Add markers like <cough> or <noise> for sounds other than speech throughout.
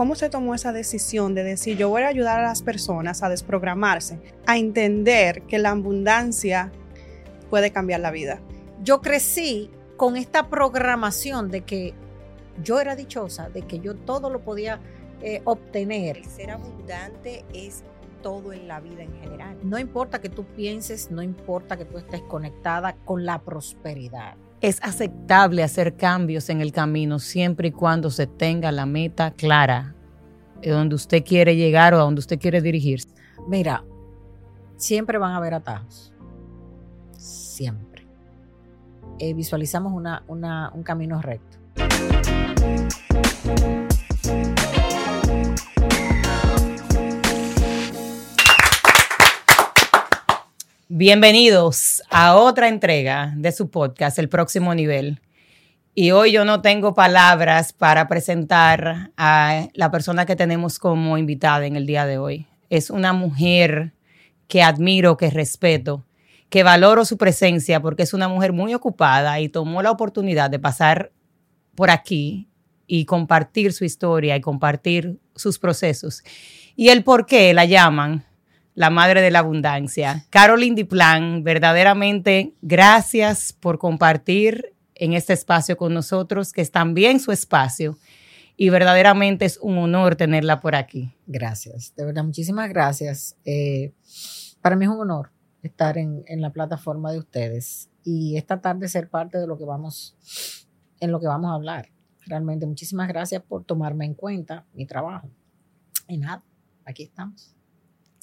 ¿Cómo se tomó esa decisión de decir, yo voy a ayudar a las personas a desprogramarse, a entender que la abundancia puede cambiar la vida? Yo crecí con esta programación de que yo era dichosa, de que yo todo lo podía eh, obtener. ser abundante es todo en la vida en general. No importa que tú pienses, no importa que tú estés conectada con la prosperidad. Es aceptable hacer cambios en el camino siempre y cuando se tenga la meta clara de donde usted quiere llegar o a donde usted quiere dirigirse. Mira, siempre van a haber atajos. Siempre. Eh, visualizamos una, un camino recto. Bienvenidos a otra entrega de su podcast, El Próximo Nivel. Y hoy yo no tengo palabras para presentar a la persona que tenemos como invitada en el día de hoy. Es una mujer que admiro, que respeto, que valoro su presencia porque es una mujer muy ocupada y tomó la oportunidad de pasar por aquí y compartir su historia y compartir sus procesos. Y el por qué la llaman la madre de la abundancia. Caroline Diplan, verdaderamente gracias por compartir en este espacio con nosotros, que es también su espacio. Y verdaderamente es un honor tenerla por aquí. Gracias, de verdad, muchísimas gracias. Eh, para mí es un honor estar en, en, la plataforma de ustedes y esta tarde ser parte de lo que vamos, en lo que vamos a hablar. Realmente, muchísimas gracias por tomarme en cuenta mi trabajo. Y nada, aquí estamos.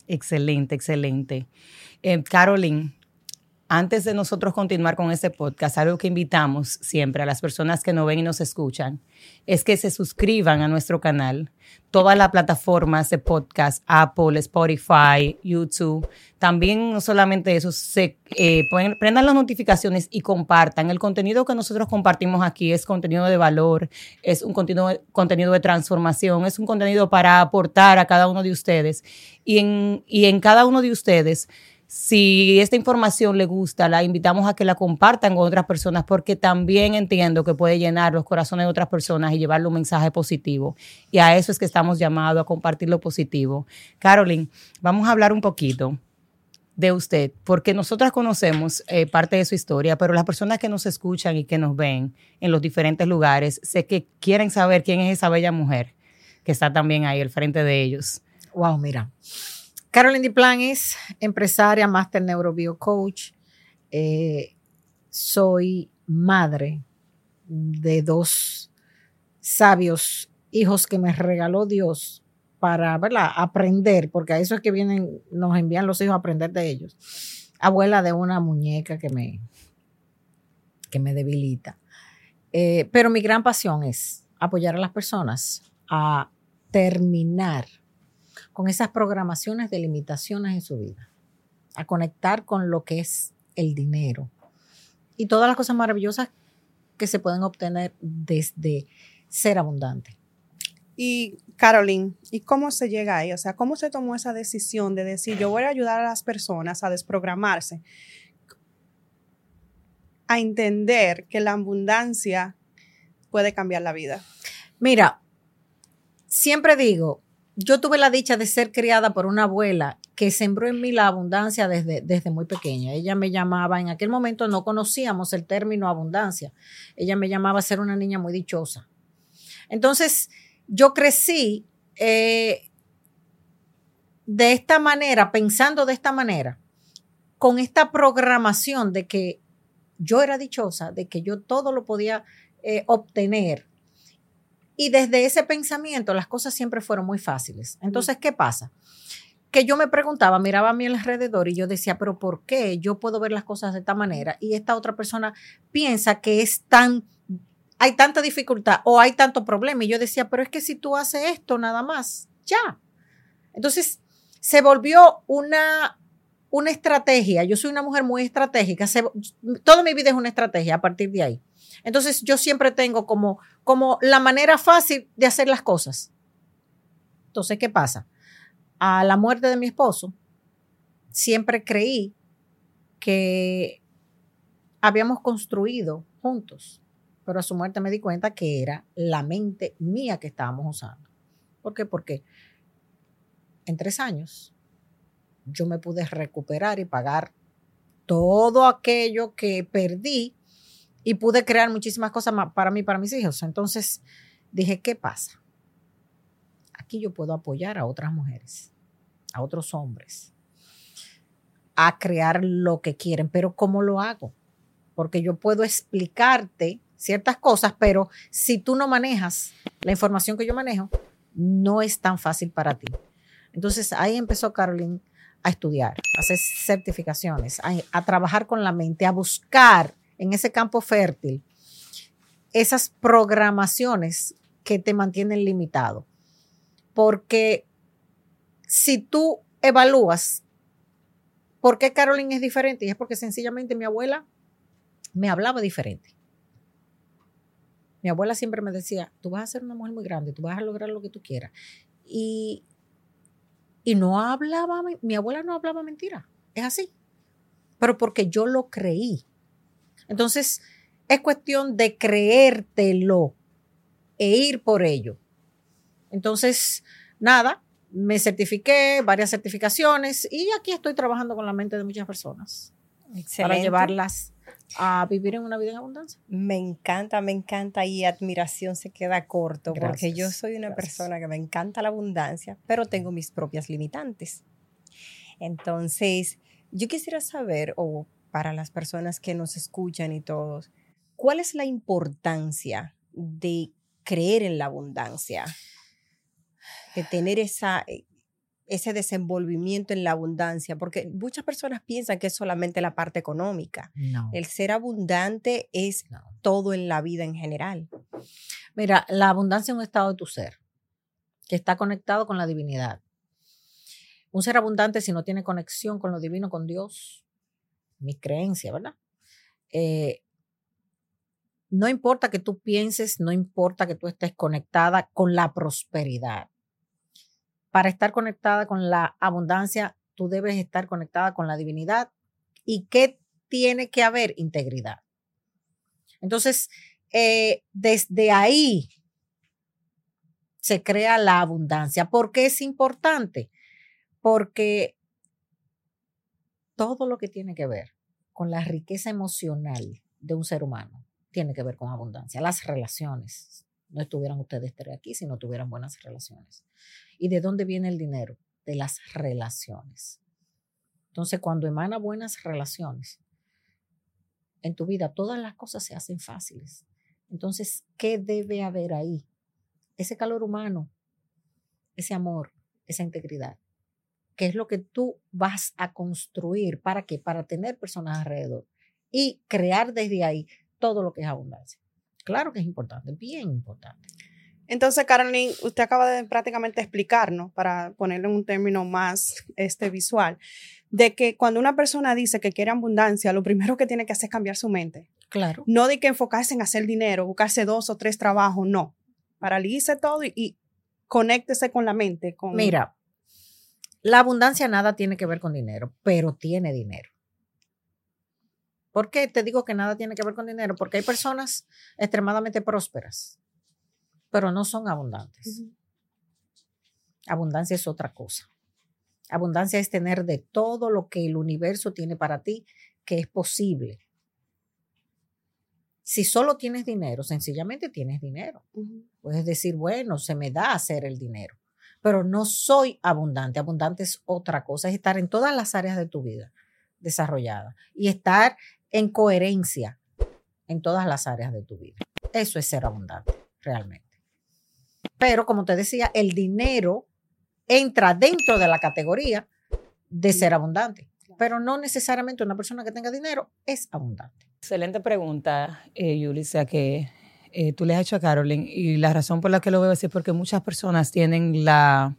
Excelente, excelente. Eh, Caroline, antes de nosotros continuar con este podcast, algo que invitamos siempre a las personas que nos ven y nos escuchan es que se suscriban a nuestro canal. Todas las plataformas de podcast, Apple, Spotify, YouTube. También no solamente eso, se eh, prendan las notificaciones y compartan. El contenido que nosotros compartimos aquí es contenido de valor, es un contenido, contenido de transformación, es un contenido para aportar a cada uno de ustedes. Y en, y en cada uno de ustedes si esta información le gusta, la invitamos a que la compartan con otras personas porque también entiendo que puede llenar los corazones de otras personas y llevarle un mensaje positivo. Y a eso es que estamos llamados a compartir lo positivo. Carolyn, vamos a hablar un poquito de usted, porque nosotras conocemos eh, parte de su historia, pero las personas que nos escuchan y que nos ven en los diferentes lugares, sé que quieren saber quién es esa bella mujer que está también ahí al frente de ellos. Wow, mira. Caroline Diplan es empresaria, máster neurobiocoach. Eh, soy madre de dos sabios hijos que me regaló Dios para aprender, porque a eso es que vienen, nos envían los hijos a aprender de ellos. Abuela de una muñeca que me, que me debilita. Eh, pero mi gran pasión es apoyar a las personas a terminar con esas programaciones de limitaciones en su vida, a conectar con lo que es el dinero y todas las cosas maravillosas que se pueden obtener desde ser abundante. Y Caroline, ¿y cómo se llega ahí? O sea, ¿cómo se tomó esa decisión de decir, yo voy a ayudar a las personas a desprogramarse, a entender que la abundancia puede cambiar la vida? Mira, siempre digo, yo tuve la dicha de ser criada por una abuela que sembró en mí la abundancia desde, desde muy pequeña. Ella me llamaba, en aquel momento no conocíamos el término abundancia. Ella me llamaba a ser una niña muy dichosa. Entonces, yo crecí eh, de esta manera, pensando de esta manera, con esta programación de que yo era dichosa, de que yo todo lo podía eh, obtener y desde ese pensamiento las cosas siempre fueron muy fáciles. Entonces, ¿qué pasa? Que yo me preguntaba, miraba a mi alrededor y yo decía, pero ¿por qué yo puedo ver las cosas de esta manera? Y esta otra persona piensa que es tan, hay tanta dificultad o hay tanto problema. Y yo decía, pero es que si tú haces esto nada más, ya. Entonces, se volvió una, una estrategia. Yo soy una mujer muy estratégica. toda mi vida es una estrategia a partir de ahí. Entonces yo siempre tengo como, como la manera fácil de hacer las cosas. Entonces, ¿qué pasa? A la muerte de mi esposo, siempre creí que habíamos construido juntos, pero a su muerte me di cuenta que era la mente mía que estábamos usando. ¿Por qué? Porque en tres años yo me pude recuperar y pagar todo aquello que perdí y pude crear muchísimas cosas para mí, para mis hijos. Entonces dije, ¿qué pasa? Aquí yo puedo apoyar a otras mujeres, a otros hombres, a crear lo que quieren, pero ¿cómo lo hago? Porque yo puedo explicarte ciertas cosas, pero si tú no manejas la información que yo manejo, no es tan fácil para ti. Entonces ahí empezó Caroline a estudiar, a hacer certificaciones, a trabajar con la mente, a buscar en ese campo fértil esas programaciones que te mantienen limitado. Porque si tú evalúas por qué Caroline es diferente, y es porque sencillamente mi abuela me hablaba diferente. Mi abuela siempre me decía, tú vas a ser una mujer muy grande, tú vas a lograr lo que tú quieras. Y, y no hablaba, mi, abuela no hablaba mentira, es así. Pero porque yo lo creí. Entonces, es cuestión de creértelo e ir por ello. Entonces, nada, me certifiqué, varias certificaciones y aquí estoy trabajando con la mente de muchas personas para Excelente. llevarlas a vivir en una vida en abundancia. Me encanta, me encanta y admiración se queda corto porque yo soy una gracias. persona que me encanta la abundancia, pero tengo mis propias limitantes. Entonces, yo quisiera saber, o para las personas que nos escuchan y todos, ¿cuál es la importancia de creer en la abundancia? De tener esa, eh, ese desenvolvimiento en la abundancia, porque muchas personas piensan que es solamente la parte económica. No. El ser abundante es No. todo en la vida en general. Mira, la abundancia es un estado de tu ser que está conectado con la divinidad. Un ser abundante, si no tiene conexión con lo divino, con Dios, mi creencia, ¿verdad? Eh, no importa que tú pienses, no importa que tú estés conectada con la prosperidad. Para estar conectada con la abundancia, tú debes estar conectada con la divinidad. ¿Y qué tiene que haber? Integridad. Entonces, eh, desde ahí se crea la abundancia. ¿Por qué es importante? Porque todo lo que tiene que ver con la riqueza emocional de un ser humano tiene que ver con abundancia. Las relaciones. No estuvieran ustedes tres aquí si no tuvieran buenas relaciones. ¿Y de dónde viene el dinero? De las relaciones. Entonces, cuando emana buenas relaciones en tu vida, todas las cosas se hacen fáciles. Entonces, ¿qué debe haber ahí? Ese calor humano, ese amor, esa integridad. ¿Qué es lo que tú vas a construir? ¿Para qué? Para tener personas alrededor y crear desde ahí todo lo que es abundancia. Claro que es importante, bien importante. Entonces, Caroline, usted acaba de prácticamente explicarnos, para ponerle un término más este, visual, de que cuando una persona dice que quiere abundancia, lo primero que tiene que hacer es cambiar su mente. Claro. No de que enfocarse en hacer dinero, buscarse dos o tres trabajos, no. Paralice todo y, y conéctese con la mente. Con, Mira, la abundancia nada tiene que ver con dinero, pero tiene dinero. ¿Por qué te digo que nada tiene que ver con dinero? Porque hay personas extremadamente prósperas, pero no son abundantes. Abundancia es otra cosa. Abundancia es tener de todo lo que el universo tiene para ti, que es posible. Si solo tienes dinero, sencillamente tienes dinero. Puedes decir, bueno, se me da hacer el dinero, pero no soy abundante. Abundante es otra cosa, es estar en todas las áreas de tu vida desarrollada y estar en coherencia en todas las áreas de tu vida. Eso es ser abundante, realmente. Pero como te decía, el dinero entra dentro de la categoría de ser abundante, pero no necesariamente una persona que tenga dinero es abundante. Excelente pregunta, eh, Yulisa, que eh, tú le has hecho a Carolyn. Y la razón por la que lo veo es porque muchas personas tienen la,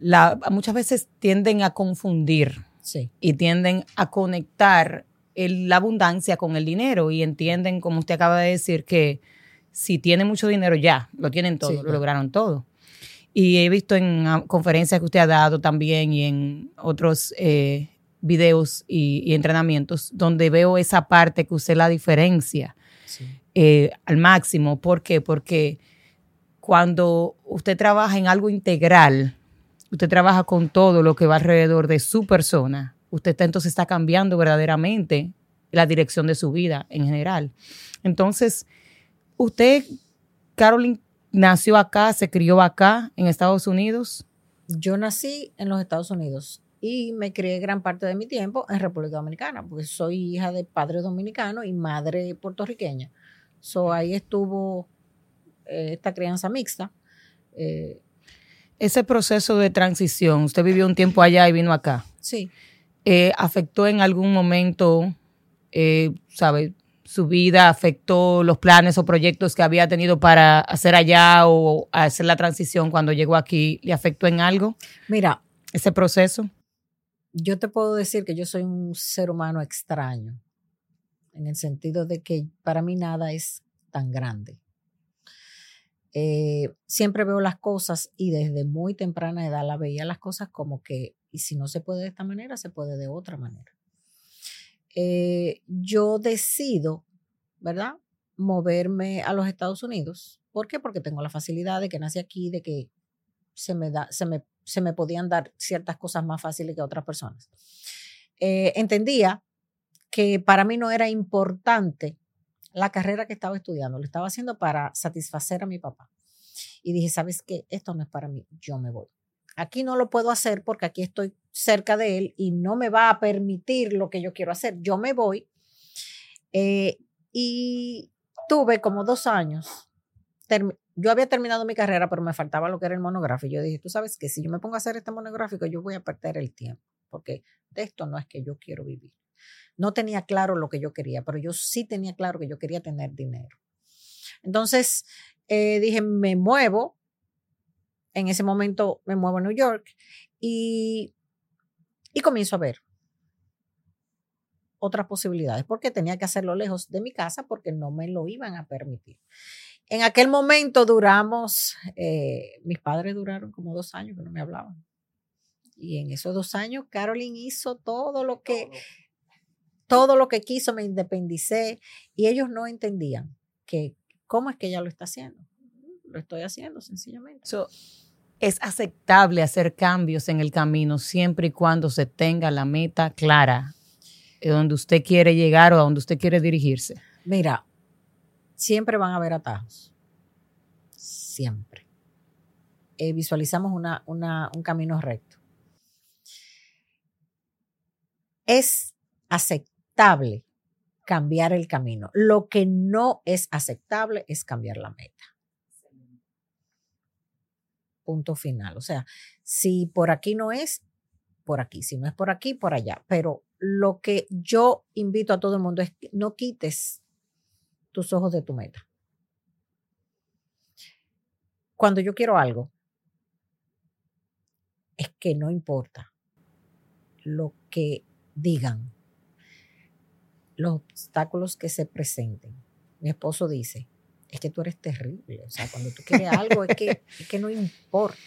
la. Muchas veces tienden a confundir Sí. y tienden a conectar el- la abundancia con el dinero y entienden, como usted acaba de decir, que si tienen mucho dinero ya, lo tienen todo, Sí, lo claro. lograron todo. Y he visto en ah, conferencias que usted ha dado también y en otros eh, videos y, y entrenamientos donde veo esa parte que usted la diferencia sí. Eh, al máximo. ¿Por qué? Porque cuando usted trabaja en algo integral, usted trabaja con todo lo que va alrededor de su persona, usted entonces está cambiando verdaderamente la dirección de su vida en general. Entonces, usted, Carolyn, nació acá, se crió acá en Estados Unidos. Yo nací en los Estados Unidos y me crié gran parte de mi tiempo en República Dominicana, porque soy hija de padre dominicano y madre puertorriqueña. So, ahí estuvo eh, esta crianza mixta. Eh, Ese proceso de transición, usted vivió un tiempo allá y vino acá. sí, eh, ¿Afectó en algún momento, sabe, su vida? ¿Afectó los planes o proyectos que había tenido para hacer allá o hacer la transición cuando llegó aquí? ¿Le afectó en algo mira, ese proceso? yo te puedo decir que yo soy un ser humano extraño, en el sentido de que para mí nada es tan grande. Eh, siempre veo las cosas y desde muy temprana edad la veía las cosas como que, y si no se puede de esta manera, se puede de otra manera. Eh, yo decido, ¿verdad? Moverme a los Estados Unidos. ¿Por qué? Porque tengo la facilidad de que nací aquí, de que se me, da, se me, se me podían dar ciertas cosas más fáciles que a otras personas. Eh, entendía que para mí no era importante la carrera que estaba estudiando, lo estaba haciendo para satisfacer a mi papá. Y dije, ¿sabes qué? Esto no es para mí, yo me voy. Aquí no lo puedo hacer porque aquí estoy cerca de él y no me va a permitir lo que yo quiero hacer. Yo me voy. Eh, y tuve como dos años. Yo había terminado mi carrera, pero me faltaba lo que era el monográfico. Yo dije, tú sabes que si yo me pongo a hacer este monográfico, yo voy a perder el tiempo, porque de esto no es que yo quiero vivir. No tenía claro lo que yo quería, pero yo sí tenía claro que yo quería tener dinero. Entonces eh, dije, me muevo. En ese momento me muevo a New York y, y comienzo a ver otras posibilidades, porque tenía que hacerlo lejos de mi casa porque no me lo iban a permitir. En aquel momento duramos, eh, mis padres duraron como dos años que no me hablaban. Y en esos dos años, Carolyn hizo todo lo que, lo que quiso, me independicé y ellos no entendían que cómo es que ella lo está haciendo. Lo estoy haciendo sencillamente. So, es aceptable hacer cambios en el camino siempre y cuando se tenga la meta clara de donde usted quiere llegar o a donde usted quiere dirigirse. Mira, siempre van a haber atajos. Siempre. Eh, visualizamos una, una- un camino recto. Es aceptable cambiar el camino. Lo que no es aceptable es cambiar la meta. Punto final. O sea, si por aquí no es, por aquí. Si no es por aquí, por allá. Pero lo que yo invito a todo el mundo es que no quites tus ojos de tu meta. Cuando yo quiero algo, es que no importa lo que digan, los obstáculos que se presenten. Mi esposo dice, es que tú eres terrible. O sea, cuando tú quieres algo, es que, es que no importa.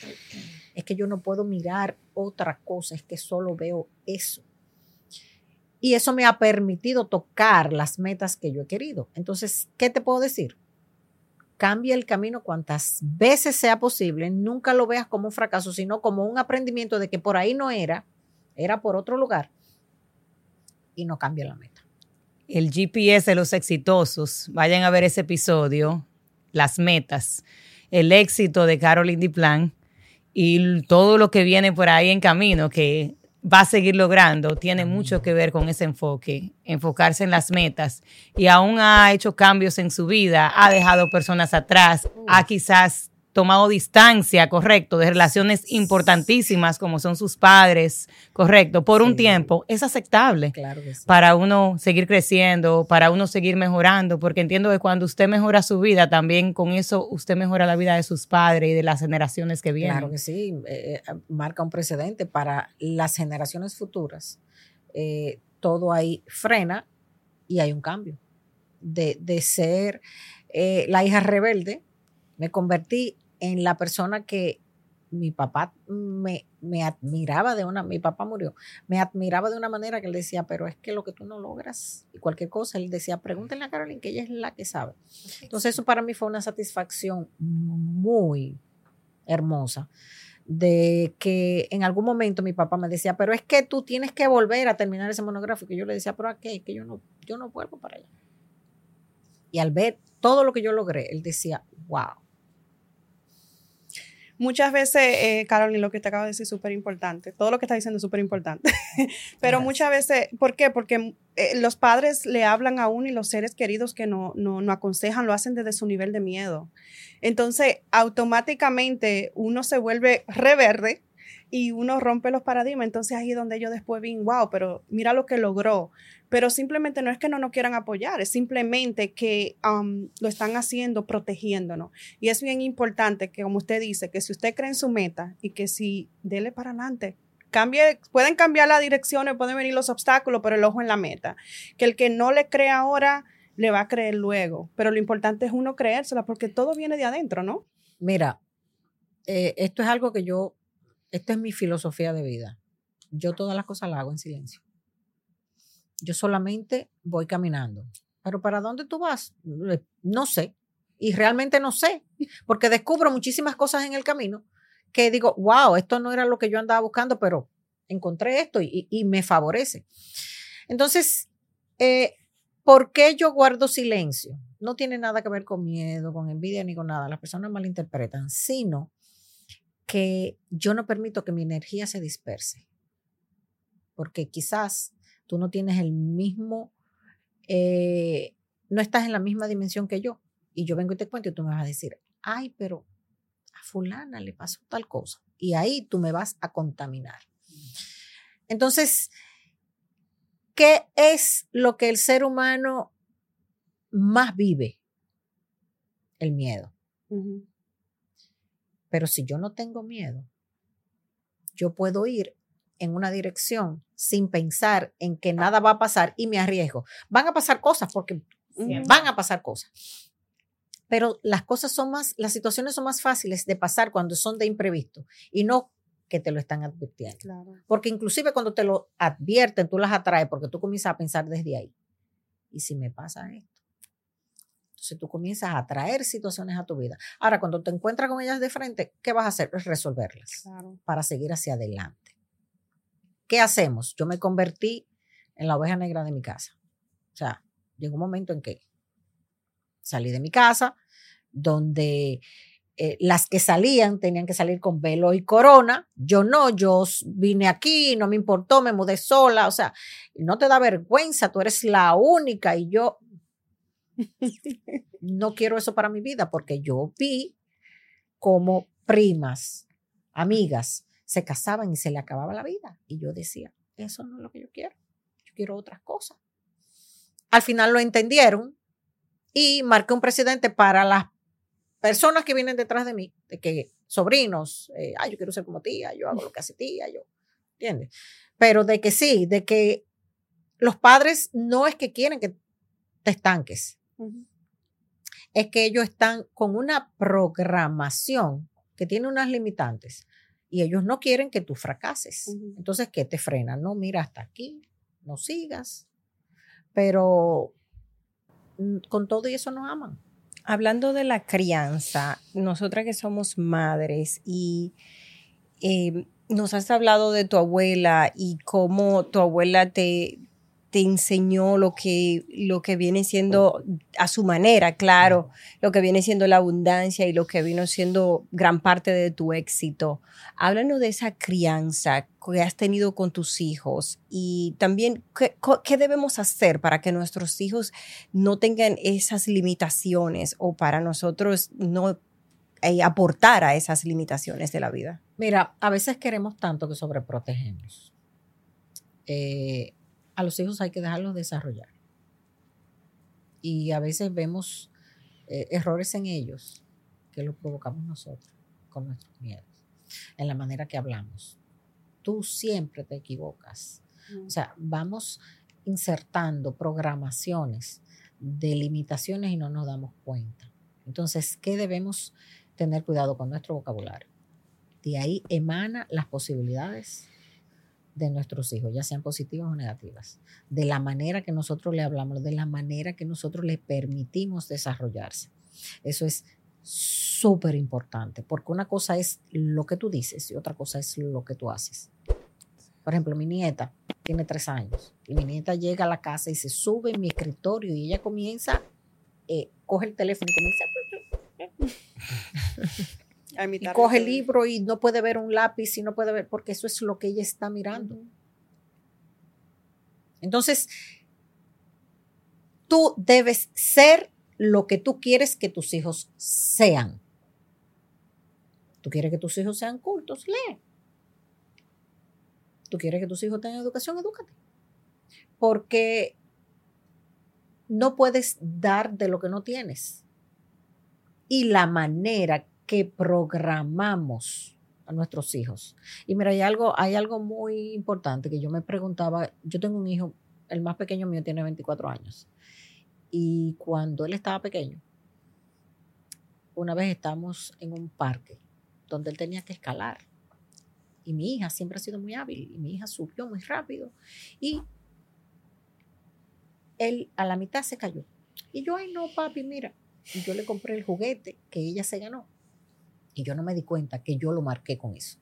Es que yo no puedo mirar otra cosa, es que solo veo eso. Y eso me ha permitido tocar las metas que yo he querido. Entonces, ¿qué te puedo decir? Cambia el camino cuantas veces sea posible. Nunca lo veas como un fracaso, sino como un aprendimiento de que por ahí no era, era por otro lugar. Y no cambia la meta. El GPS de los exitosos, vayan a ver ese episodio, las metas, el éxito de Caroline Diplan y todo lo que viene por ahí en camino que va a seguir logrando, tiene mucho que ver con ese enfoque, enfocarse en las metas. Y aún ha hecho cambios en su vida, ha dejado personas atrás, ha quizás tomado distancia, correcto, de relaciones importantísimas como son sus padres, correcto, por un tiempo, es aceptable Claro que sí. para uno seguir creciendo, para uno seguir mejorando, porque entiendo que cuando usted mejora su vida, también con eso usted mejora la vida de sus padres y de las generaciones que vienen. Claro que sí, eh, eh, marca un precedente para las generaciones futuras. Eh, todo ahí frena y hay un cambio. De, de ser eh, la hija rebelde, me convertí en la persona que mi papá me, me admiraba de una, mi papá murió, me admiraba de una manera que él decía, pero es que lo que tú no logras y cualquier cosa, él decía, pregúntenle a Carolyn que ella es la que sabe. Entonces eso para mí fue una satisfacción muy hermosa de que en algún momento mi papá me decía, pero es que tú tienes que volver a terminar ese monográfico. Y yo le decía, pero ¿a qué? Que yo no, yo no vuelvo para allá. Y al ver todo lo que yo logré, él decía, wow, muchas veces, eh, Carolyn, lo que te acabo de decir es súper importante. Todo lo que está diciendo es súper importante. <laughs> Pero muchas veces, ¿por qué? Porque eh, los padres le hablan a uno y los seres queridos que no, no, no aconsejan lo hacen desde su nivel de miedo. Entonces, automáticamente uno se vuelve reverde y uno rompe los paradigmas. Entonces ahí es donde yo después vi, wow, pero mira lo que logró. Pero simplemente no es que no nos quieran apoyar, es simplemente que um, lo están haciendo protegiéndonos. Y es bien importante que, como usted dice, que si usted cree en su meta y que si dele para adelante, cambie, pueden cambiar las direcciones, pueden venir los obstáculos, pero el ojo en la meta. Que el que no le cree ahora, le va a creer luego. Pero lo importante es uno creérsela porque todo viene de adentro, ¿no? Mira, eh, esto es algo que yo esta es mi filosofía de vida. Yo todas las cosas las hago en silencio. Yo solamente voy caminando. Pero ¿para dónde tú vas? Eh, no sé. Y realmente no sé, porque descubro muchísimas cosas en el camino que digo, wow, esto no era lo que yo andaba buscando, pero encontré esto y, me favorece. Entonces, eh, ¿por qué yo guardo silencio? No tiene nada que ver con miedo, con envidia ni con nada. Las personas malinterpretan, sino que yo no permito que mi energía se disperse. Porque quizás tú no tienes el mismo, eh, no estás en la misma dimensión que yo. Y yo vengo y te cuento y tú me vas a decir, ay, pero a fulana le pasó tal cosa. Y ahí tú me vas a contaminar. Entonces, ¿qué es lo que el ser humano más vive? El miedo. Pero si yo no tengo miedo, yo puedo ir en una dirección sin pensar en que nada va a pasar y me arriesgo. Van a pasar cosas porque van a pasar cosas. Pero las cosas son más, las situaciones son más fáciles de pasar cuando son de imprevisto y no que te lo están advirtiendo. Porque inclusive cuando te lo advierten, tú las atraes porque tú comienzas a pensar desde ahí. ¿Y si me pasa esto? Entonces tú comienzas a atraer situaciones a tu vida. Ahora, cuando te encuentras con ellas de frente, ¿qué vas a hacer? Resolverlas para seguir hacia adelante. ¿Qué hacemos? Yo me convertí en la oveja negra de mi casa. O sea, llegó un momento en que salí de mi casa, donde eh, las que salían tenían que salir con velo y corona. Yo no, yo vine aquí, no me importó, me mudé sola. O sea, no te da vergüenza, tú eres la única y yo <laughs> no quiero eso para mi vida porque yo vi como primas, amigas, se casaban y se le acababa la vida. Y yo decía, eso no es lo que yo quiero. Yo quiero otras cosas. Al final lo entendieron y marqué un presidente para las personas que vienen detrás de mí, de que sobrinos, eh, yo quiero ser como tía, yo hago lo que hace tía, yo, ¿entiendes? Pero de que sí, de que los padres no es que quieren que te estanques, es que ellos están con una programación que tiene unas limitantes y ellos no quieren que tú fracases. Entonces, ¿qué te frena? No, mira, hasta aquí, no sigas. Pero mm, con todo y eso nos aman. Hablando de la crianza, nosotras que somos madres y eh, nos has hablado de tu abuela y cómo tu abuela te, te enseñó lo que, lo que viene siendo a su manera, claro, lo que viene siendo la abundancia y lo que vino siendo gran parte de tu éxito. Háblanos de esa crianza que has tenido con tus hijos y también qué, qué debemos hacer para que nuestros hijos no tengan esas limitaciones o para nosotros no eh, aportar a esas limitaciones de la vida. Mira, a veces queremos tanto que sobreprotegemos. Eh, a los hijos hay que dejarlos desarrollar. Y a veces vemos eh, errores en ellos que los provocamos nosotros con nuestros miedos, en la manera que hablamos. Tú siempre te equivocas. O sea, vamos insertando programaciones de limitaciones y no nos damos cuenta. Entonces, ¿qué debemos tener cuidado con nuestro vocabulario? de ahí emana las posibilidades de nuestros hijos, ya sean positivas o negativas, de la manera que nosotros le hablamos, de la manera que nosotros le permitimos desarrollarse. Eso es súper importante, porque una cosa es lo que tú dices y otra cosa es lo que tú haces. Por ejemplo, mi nieta tiene tres años y mi nieta llega a la casa y se sube en mi escritorio y ella comienza, eh, coge el teléfono y comienza y coge el libro y no puede ver un lápiz y no puede ver, porque eso es lo que ella está mirando. Entonces, tú debes ser lo que tú quieres que tus hijos sean. Tú quieres que tus hijos sean cultos, lee. Tú quieres que tus hijos tengan educación, edúcate. Porque no puedes dar de lo que no tienes. Y la manera que programamos a nuestros hijos. Y mira, hay algo, hay algo muy importante que yo me preguntaba, yo tengo un hijo, el más pequeño mío tiene 24 años, y cuando él estaba pequeño, una vez estamos en un parque donde él tenía que escalar. Y mi hija siempre ha sido muy hábil, y mi hija subió muy rápido, y él a la mitad se cayó. Y yo, ay no, papi, mira, yo le compré el juguete que ella se ganó. Y yo no me di cuenta que yo lo marqué con eso.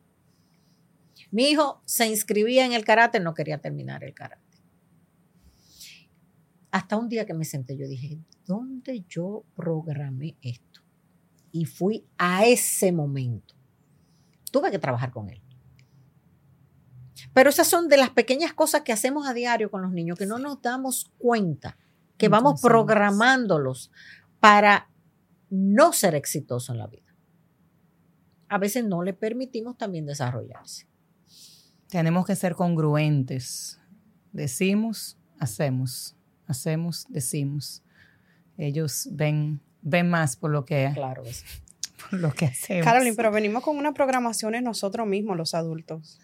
Mi hijo se inscribía en el karate, no quería terminar el karate. Hasta un día que me senté, yo dije, ¿dónde yo programé esto? Y fui a ese momento. Tuve que trabajar con él. Pero esas son de las pequeñas cosas que hacemos a diario con los niños, que no nos damos cuenta, que vamos programándolos para no ser exitosos en la vida a veces no le permitimos también desarrollarse. Tenemos que ser congruentes. Decimos, hacemos. Hacemos, decimos. Ellos ven, ven más por lo que, claro, <laughs> por lo que hacemos. Carolyn, pero venimos con una programación en nosotros mismos, los adultos.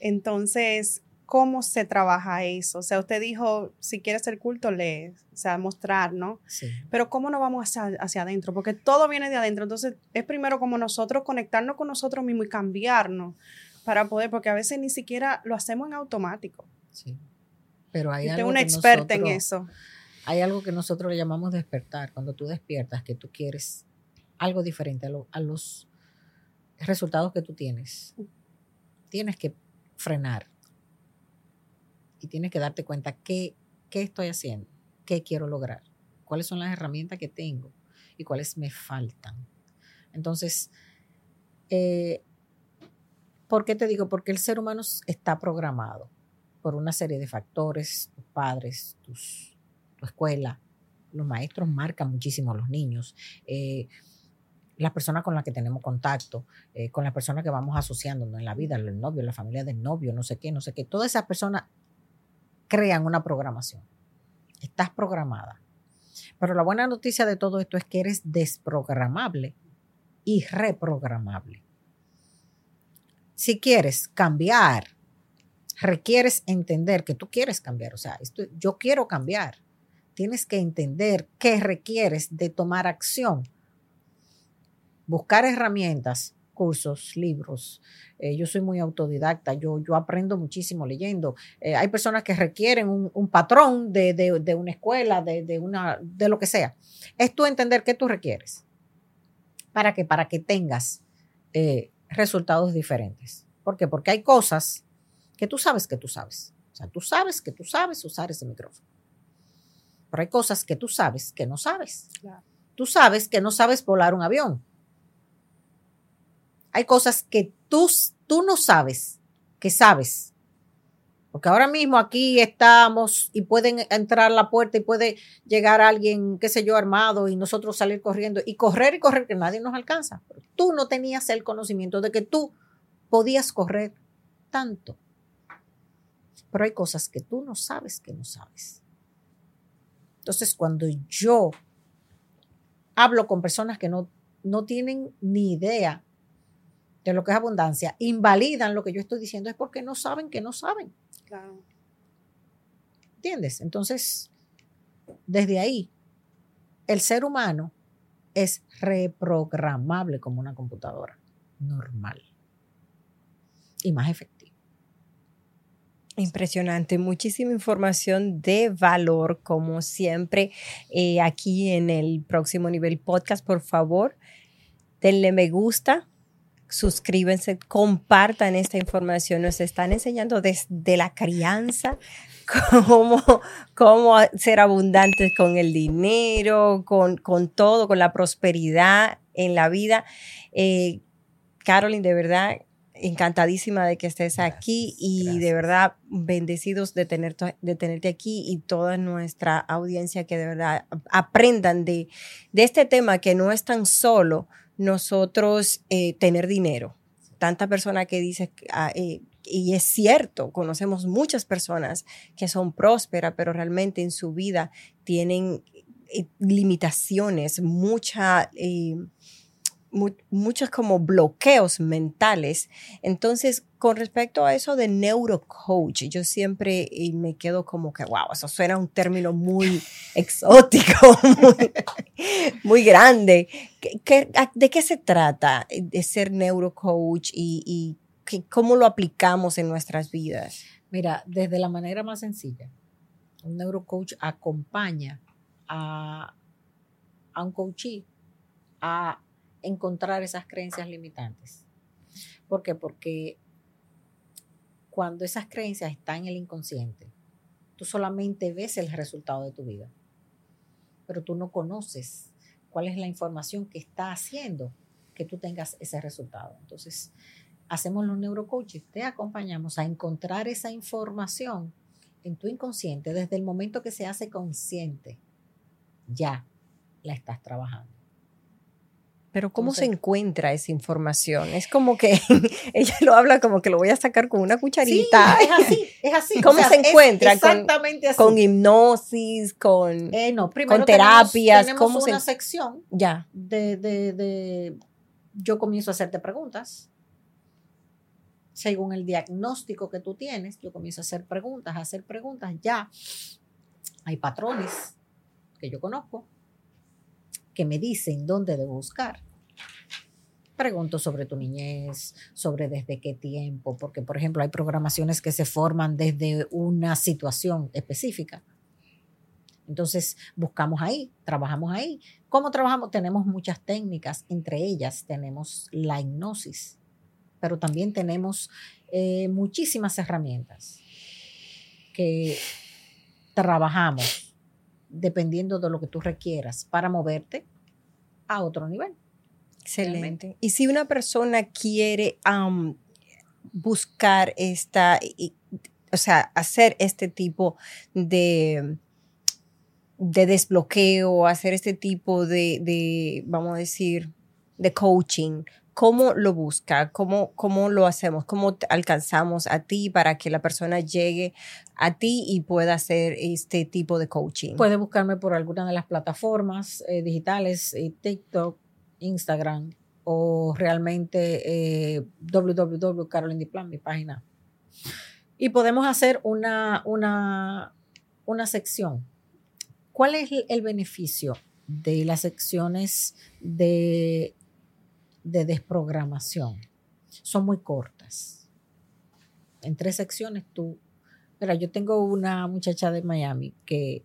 Entonces, cómo se trabaja eso. O sea, usted dijo, si quiere ser culto, lee, o sea, mostrar, ¿no? Sí. Pero ¿cómo nos vamos hacia, hacia adentro? Porque todo viene de adentro. Entonces, es primero como nosotros conectarnos con nosotros mismos y cambiarnos para poder, porque a veces ni siquiera lo hacemos en automático. Sí. Pero hay algo una experta en eso. Hay algo que nosotros le llamamos despertar. Cuando tú despiertas, que tú quieres algo diferente a, a los resultados que tú tienes. Tienes que frenar y tienes que darte cuenta qué, qué estoy haciendo, qué quiero lograr, cuáles son las herramientas que tengo y cuáles me faltan. Entonces, eh, ¿por qué te digo? Porque el ser humano está programado por una serie de factores, tus padres, tu escuela, los maestros marcan muchísimo a los niños. Eh, las personas con las que tenemos contacto, eh, con las personas que vamos asociándonos en la vida, el novio, la familia del novio, no sé qué, no sé qué. Todas esas personas crean una programación. Estás programada. Pero la buena noticia de todo esto es que eres desprogramable y reprogramable. Si quieres cambiar, requieres entender que tú quieres cambiar. O sea, esto, yo quiero cambiar. Tienes que entender qué requieres de tomar acción. Buscar herramientas cursos, libros. Eh, yo soy muy autodidacta, yo, yo aprendo muchísimo leyendo. Eh, hay personas que requieren un, patrón de, una escuela, de, una, de lo que sea. Es tú entender qué tú requieres. ¿Para qué? Para que tengas eh, resultados diferentes. ¿Por qué? Porque hay cosas que tú sabes que tú sabes. O sea, tú sabes que tú sabes usar ese micrófono. Pero hay cosas que tú sabes que no sabes. Tú sabes que no sabes volar un avión hay cosas que tú, tú no sabes, que sabes. Porque ahora mismo aquí estamos y pueden entrar a la puerta y puede llegar alguien, qué sé yo, armado y nosotros salir corriendo y correr y correr que nadie nos alcanza. tú no tenías el conocimiento de que tú podías correr tanto. Pero hay cosas que tú no sabes que no sabes. Entonces, cuando yo hablo con personas que no, no tienen ni idea de lo que es abundancia, invalidan lo que yo estoy diciendo es porque no saben que no saben. Claro. ¿Entiendes? Entonces, desde ahí, el ser humano es reprogramable como una computadora normal. y más efectivo. Impresionante, muchísima información de valor, como siempre, eh, aquí en el próximo nivel podcast. Por favor, denle me gusta, suscríbanse, compartan esta información. Nos están enseñando desde la crianza cómo, cómo ser abundantes con el dinero, con, con todo, con la prosperidad en la vida. Eh, Carolyn, de verdad, encantadísima de que estés aquí y de verdad bendecidos de, tener, de tenerte aquí y toda nuestra audiencia que de verdad aprendan de, de este tema que no es tan solo nosotros eh, tener dinero. Tanta persona que dice, ah, eh, y es cierto, conocemos muchas personas que son prósperas, pero realmente en su vida tienen eh, limitaciones, mucha muchos como bloqueos mentales. Entonces, con respecto a eso de neurocoach, yo siempre me quedo como que, wow, eso suena un término muy <laughs> exótico, muy, grande. de qué se trata de ser neurocoach y, y cómo lo aplicamos en nuestras vidas? Mira, desde la manera más sencilla, un neurocoach acompaña a, a un coachee a encontrar esas creencias limitantes. ¿Por qué? Porque cuando esas creencias están en el inconsciente, tú solamente ves el resultado de tu vida, pero tú no conoces cuál es la información que está haciendo que tú tengas ese resultado. Entonces, hacemos los neurocoaches, te acompañamos a encontrar esa información en tu inconsciente desde el momento que se hace consciente. Ya la estás trabajando. Pero ¿cómo se encuentra esa información? Es como que <laughs> ella lo habla como que lo voy a sacar con una cucharita. Sí, es así, <laughs> es así. ¿Cómo se encuentra? Exactamente con, así. Con hipnosis, con, eh, no, con terapias. Tenemos, tenemos una sección ya. De, de, de, yo comienzo a hacerte preguntas. Según el diagnóstico que tú tienes, yo comienzo a hacer preguntas, a hacer preguntas. Ya hay patrones que yo conozco que me dicen dónde debo buscar. Pregunto sobre tu niñez, sobre desde qué tiempo, porque por ejemplo hay programaciones que se forman desde una situación específica. Entonces buscamos ahí, trabajamos ahí. ¿Cómo trabajamos? Tenemos muchas técnicas, entre ellas tenemos la hipnosis, pero también tenemos eh, muchísimas herramientas que trabajamos dependiendo de lo que tú requieras para moverte a otro nivel. Excelente. Y si una persona quiere buscar esta, o sea, hacer este tipo de, de desbloqueo, hacer este tipo de, de, vamos a decir, de coaching, ¿Cómo lo busca? ¿Cómo, ¿Cómo lo hacemos? ¿Cómo alcanzamos a ti para que la persona llegue a ti y pueda hacer este tipo de coaching? Puede buscarme por alguna de las plataformas eh, digitales, eh, TikTok, Instagram o realmente eh, mi página. Y podemos hacer una, una, una sección. ¿Cuál es el beneficio de las secciones de de desprogramación. Son muy cortas. En tres secciones tú... Mira, yo tengo una muchacha de Miami que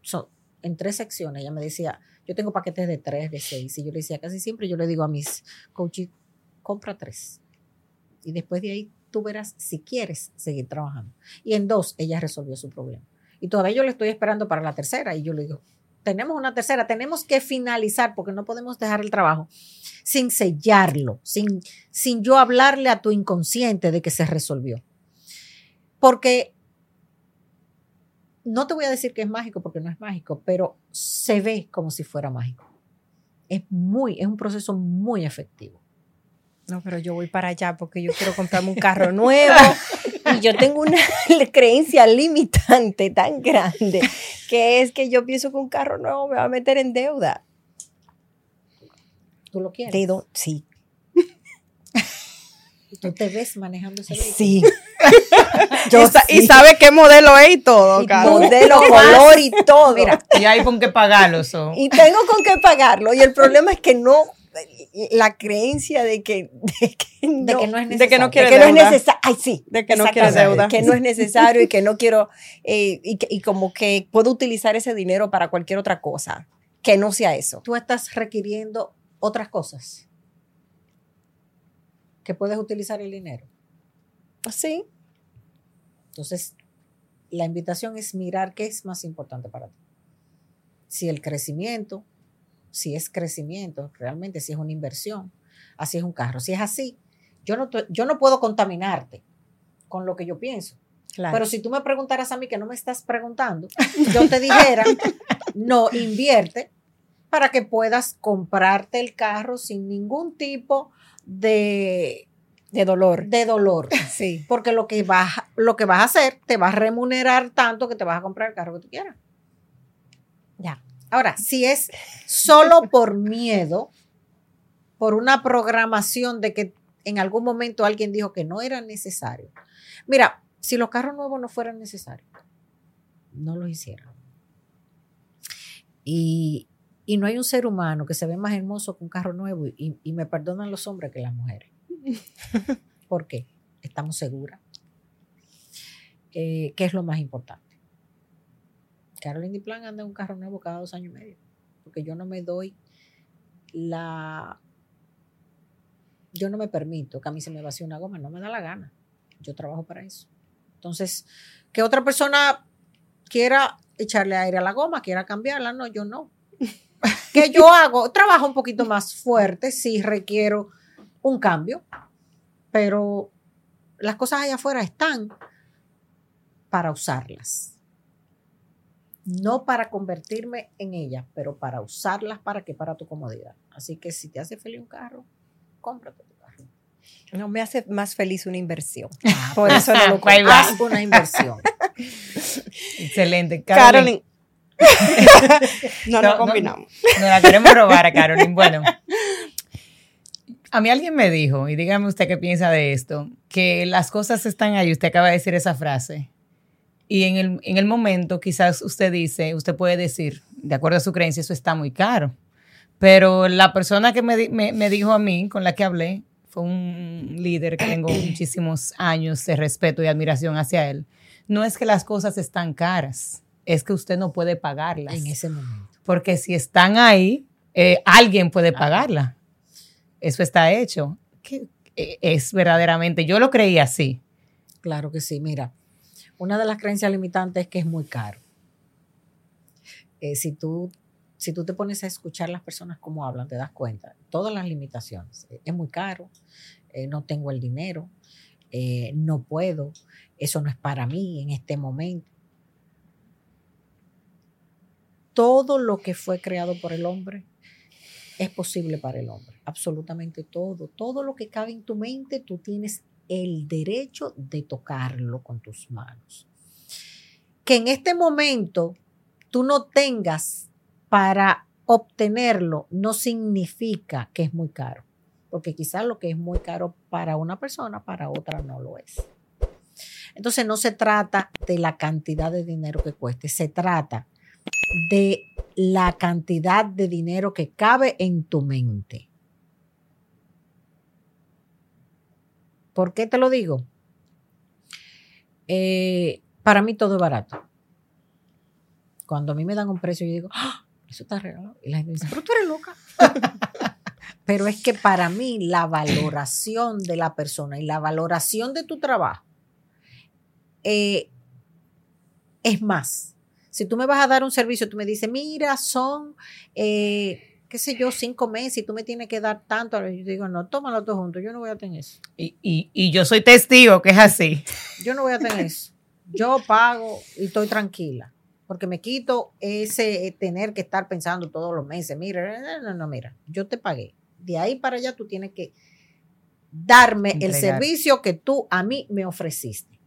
son, en tres secciones, ella me decía, yo tengo paquetes de tres, de seis, y yo le decía, casi siempre yo le digo a mis coaches, compra tres. Y después de ahí tú verás si quieres seguir trabajando. Y en dos, ella resolvió su problema. Y todavía yo le estoy esperando para la tercera, y yo le digo, tenemos una tercera, tenemos que finalizar porque no podemos dejar el trabajo sin sellarlo, sin, sin yo hablarle a tu inconsciente de que se resolvió. Porque no te voy a decir que es mágico porque no es mágico, pero se ve como si fuera mágico. Es muy, es un proceso muy efectivo. No, pero yo voy para allá porque yo quiero comprarme un carro nuevo y yo tengo una <laughs> creencia limitante tan grande que es que yo pienso que un carro nuevo me va a meter en deuda. ¿Tú lo quieres? sí. ¿Tú te ves manejando ese vehículo? Sí. <laughs> y, sabe qué modelo es y todo, Modelo, color y todo. Mira, y hay con qué pagarlo. Y tengo con qué pagarlo. Y el problema es que no la creencia de que, de que no, De que no es de que no necesario. quiere de que no es deuda. necesario. Ay, sí. De que no quiere deuda. Que no es necesario y que no quiero, eh, y, que- y como que puedo utilizar ese dinero para cualquier otra cosa, que no sea eso. Tú estás requiriendo otras cosas que puedes utilizar el dinero. Sí. Entonces, la invitación es mirar qué es más importante para ti. Si el crecimiento, si es crecimiento, realmente si es una inversión, así es un carro. Si es así, yo no, yo no puedo contaminarte con lo que yo pienso. Claro. Pero si tú me preguntaras a mí que no me estás preguntando, yo te dijera, <laughs> no, invierte para que puedas comprarte el carro sin ningún tipo de, de dolor. de dolor. <laughs> Sí. Porque lo que, vas, lo que vas a hacer te va a remunerar tanto que te vas a comprar el carro que tú quieras. Ya. Ahora, si es solo <laughs> por miedo, por una programación de que en algún momento alguien dijo que no era necesario. Mira, si los carros nuevos no fueran necesarios, no los hicieran. Y, y no hay un ser humano que se ve más hermoso que un carro nuevo y, y me perdonan los hombres que las mujeres. <laughs> ¿Por qué? Estamos seguras. Eh, ¿Qué es lo más importante? Carolyn Diplan anda en un carro nuevo cada dos años y medio. Porque yo no me doy la. Yo no me permito que a mí se me vacíe una goma, no me da la gana. Yo trabajo para eso. Entonces, que otra persona quiera echarle aire a la goma, quiera cambiarla, no, yo no. <laughs> ¿Qué yo hago? Trabajo un poquito más fuerte si requiero un cambio, pero las cosas allá afuera están para usarlas. No para convertirme en ellas, pero para usarlas para que para tu comodidad. Así que si te hace feliz un carro, cómprate tu carro. No me hace más feliz una inversión. Ah, <laughs> Por pues, eso no lo Ahí compro. haz una inversión. Excelente. Carolyn, Carolyn. <laughs> no, No, no no. combinamos. nos la queremos robar a Carolyn. Bueno, a mí alguien me dijo, y dígame usted qué piensa de esto, que las cosas están ahí. Usted acaba de decir esa frase. Y en el, en el momento, quizás usted dice, usted puede decir, de acuerdo a su creencia, eso está muy caro. Pero la persona que me, me- me dijo a mí, con la que hablé, fue un líder que tengo <clears throat> muchísimos años de respeto y admiración hacia él. No es que las cosas están caras, es que usted no puede pagarlas. en ese momento. Porque si están ahí, eh, alguien puede pagarla. Eso está hecho. Eh, es verdaderamente, yo lo creí así. Claro que sí. Mira, una de las creencias limitantes es que es muy caro. Eh, si, tú, si tú te pones a escuchar las personas cómo hablan, te das cuenta. Todas las limitaciones. Eh, Es muy caro, eh, no tengo el dinero, no puedo, eso no es para mí en este momento. Todo lo que fue creado por el hombre es posible para el hombre. Absolutamente todo. Todo lo que cabe en tu mente, tú tienes el derecho de tocarlo con tus manos. Que en este momento tú no tengas para obtenerlo no significa que es muy caro, porque quizás lo que es muy caro para una persona, para otra no lo es. Entonces no se trata de la cantidad de dinero que cueste, se trata de la cantidad de dinero que cabe en tu mente. ¿Por qué te lo digo? Eh, para mí todo es barato. Cuando a mí me dan un precio, yo digo, ¡Ah! eso está regalado. Y la gente dice, pero tú eres loca. <laughs> pero es que para mí la valoración de la persona y la valoración de tu trabajo eh, es más. Si tú me vas a dar un servicio, tú me dices, mira, son, eh, qué sé yo, cinco meses y tú me tienes que dar tanto. Yo digo, no, tómalo todo junto, yo no voy a tener eso. Y, y- y yo soy testigo que es así. Yo no voy a tener eso. Yo pago y estoy tranquila. Porque me quito ese eh, tener que estar pensando todos los meses. Mira, no, no, no, mira, yo te pagué. De ahí para allá tú tienes que darme el servicio que tú a mí me ofreciste.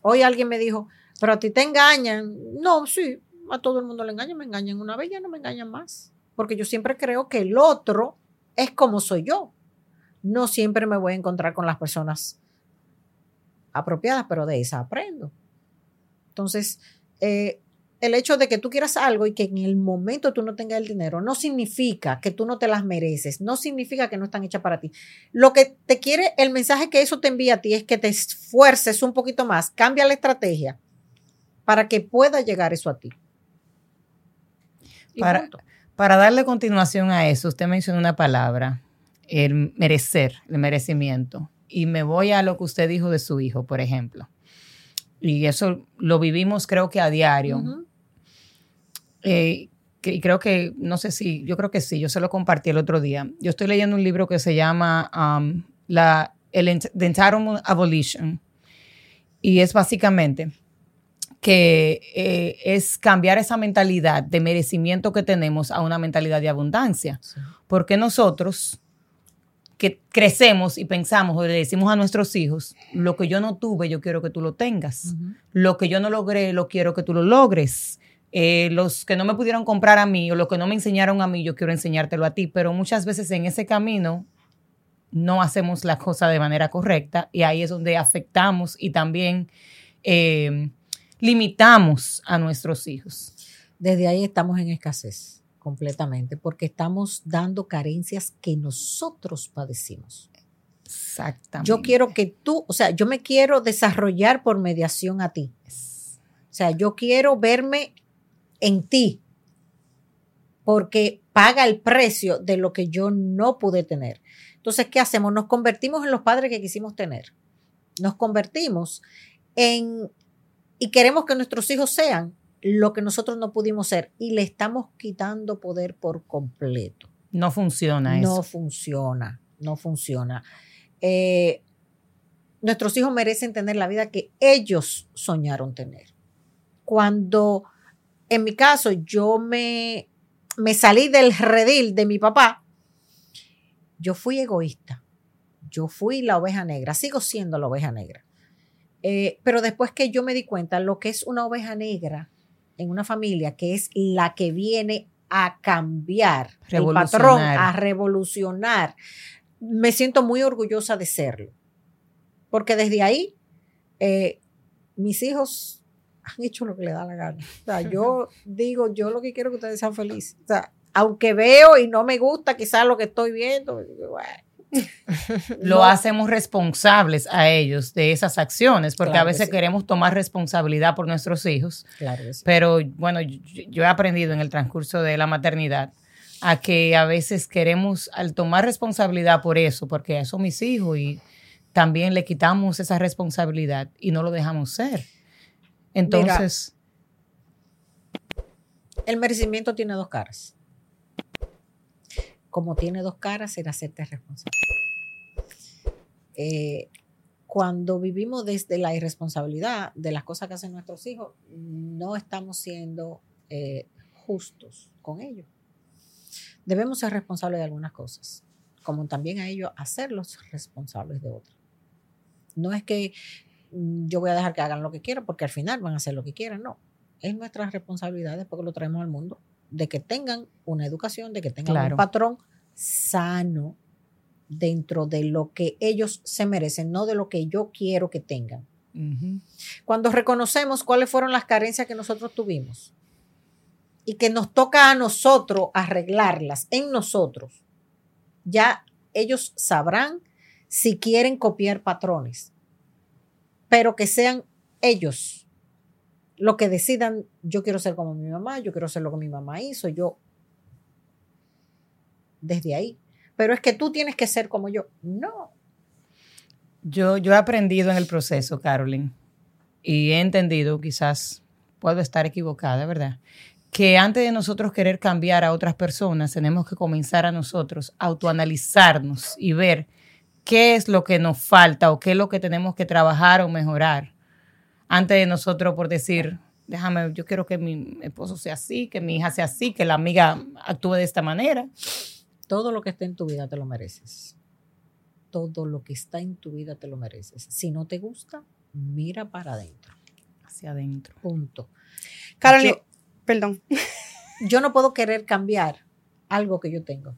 Hoy alguien me dijo, pero a ti te engañan. No, sí, a todo el mundo le engañan. Me engañan una vez, ya no me engañan más. Porque yo siempre creo que el otro es como soy yo. No siempre me voy a encontrar con las personas apropiadas, pero de esa aprendo. Entonces, eh, el hecho de que tú quieras algo y que en el momento tú no tengas el dinero no significa que tú no te las mereces, no significa que no están hechas para ti. Lo que te quiere, el mensaje que eso te envía a ti es que te esfuerces un poquito más, cambia la estrategia para que pueda llegar eso a ti. Para, para darle continuación a eso, usted mencionó una palabra, el merecer, el merecimiento. Y me voy a lo que usted dijo de su hijo, por ejemplo. Y eso lo vivimos creo que a diario. Eh, y creo que, no sé si, yo creo que sí, yo se lo compartí el otro día. Yo estoy leyendo un libro que se llama um, la, el, The Entitlement Abolition. Y es básicamente que eh, es cambiar esa mentalidad de merecimiento que tenemos a una mentalidad de abundancia. Porque nosotros que crecemos y pensamos o le decimos a nuestros hijos, lo que yo no tuve, yo quiero que tú lo tengas. Lo que yo no logré, lo quiero que tú lo logres. Eh, los que no me pudieron comprar a mí o lo que no me enseñaron a mí, yo quiero enseñártelo a ti. Pero muchas veces en ese camino no hacemos la cosa de manera correcta y ahí es donde afectamos y también eh, limitamos a nuestros hijos. Desde ahí estamos en escasez completamente, porque estamos dando carencias que nosotros padecimos. Exactamente. Yo quiero que tú, o sea, yo me quiero desarrollar por mediación a ti. O sea, yo quiero verme en ti, porque paga el precio de lo que yo no pude tener. Entonces, ¿qué hacemos? Nos convertimos en los padres que quisimos tener. Nos convertimos en, y queremos que nuestros hijos sean lo que nosotros no pudimos ser y le estamos quitando poder por completo. No funciona eso. No funciona, no funciona. Eh, nuestros hijos merecen tener la vida que ellos soñaron tener. Cuando, en mi caso, yo me, me salí del redil de mi papá, yo fui egoísta. Yo fui la oveja negra, sigo siendo la oveja negra. Eh, pero después que yo me di cuenta lo que es una oveja negra en una familia que es la que viene a cambiar el patrón, a revolucionar, me siento muy orgullosa de serlo. Porque desde ahí, eh, mis hijos han hecho lo que le da la gana. O sea, yo <laughs> digo, yo lo que quiero es que ustedes sean felices. O sea, aunque veo y no me gusta quizás lo que estoy viendo, bueno, lo hacemos responsables a ellos de esas acciones, porque a veces queremos tomar responsabilidad por nuestros hijos. Pero bueno, yo, he aprendido en el transcurso de la maternidad a que a veces queremos, al tomar responsabilidad por eso, porque son mis hijos y también le quitamos esa responsabilidad y no lo dejamos ser. Entonces... el merecimiento tiene dos caras como tiene dos caras, será hacerte responsable. Eh, cuando vivimos desde la irresponsabilidad de las cosas que hacen nuestros hijos, no estamos siendo eh, justos con ellos. Debemos ser responsables de algunas cosas, como también a ellos hacerlos responsables de otras. No es que mm, yo voy a dejar que hagan lo que quieran, porque al final van a hacer lo que quieran, no. Es nuestra responsabilidad después que lo traemos al mundo de que tengan una educación, de que tengan un patrón sano dentro de lo que ellos se merecen, no de lo que yo quiero que tengan. Cuando reconocemos cuáles fueron las carencias que nosotros tuvimos y que nos toca a nosotros arreglarlas en nosotros, ya ellos sabrán si quieren copiar patrones, pero que sean ellos lo que decidan, yo quiero ser como mi mamá, yo quiero ser lo que mi mamá hizo, yo desde ahí. Pero es que tú tienes que ser como yo. No. Yo, yo he aprendido en el proceso, Carolyn, y he entendido, quizás puedo estar equivocada, ¿verdad? Que antes de nosotros querer cambiar a otras personas, tenemos que comenzar a nosotros, autoanalizarnos y ver qué es lo que nos falta o qué es lo que tenemos que trabajar o mejorar antes de nosotros por decir, déjame, yo quiero que mi esposo sea así, que mi hija sea así, que la amiga actúe de esta manera. Todo lo que está en tu vida te lo mereces. Todo lo que está en tu vida te lo mereces. Si no te gusta, mira para adentro. Hacia adentro. Punto. Carolina, perdón. <laughs> Yo no puedo querer cambiar algo que yo tengo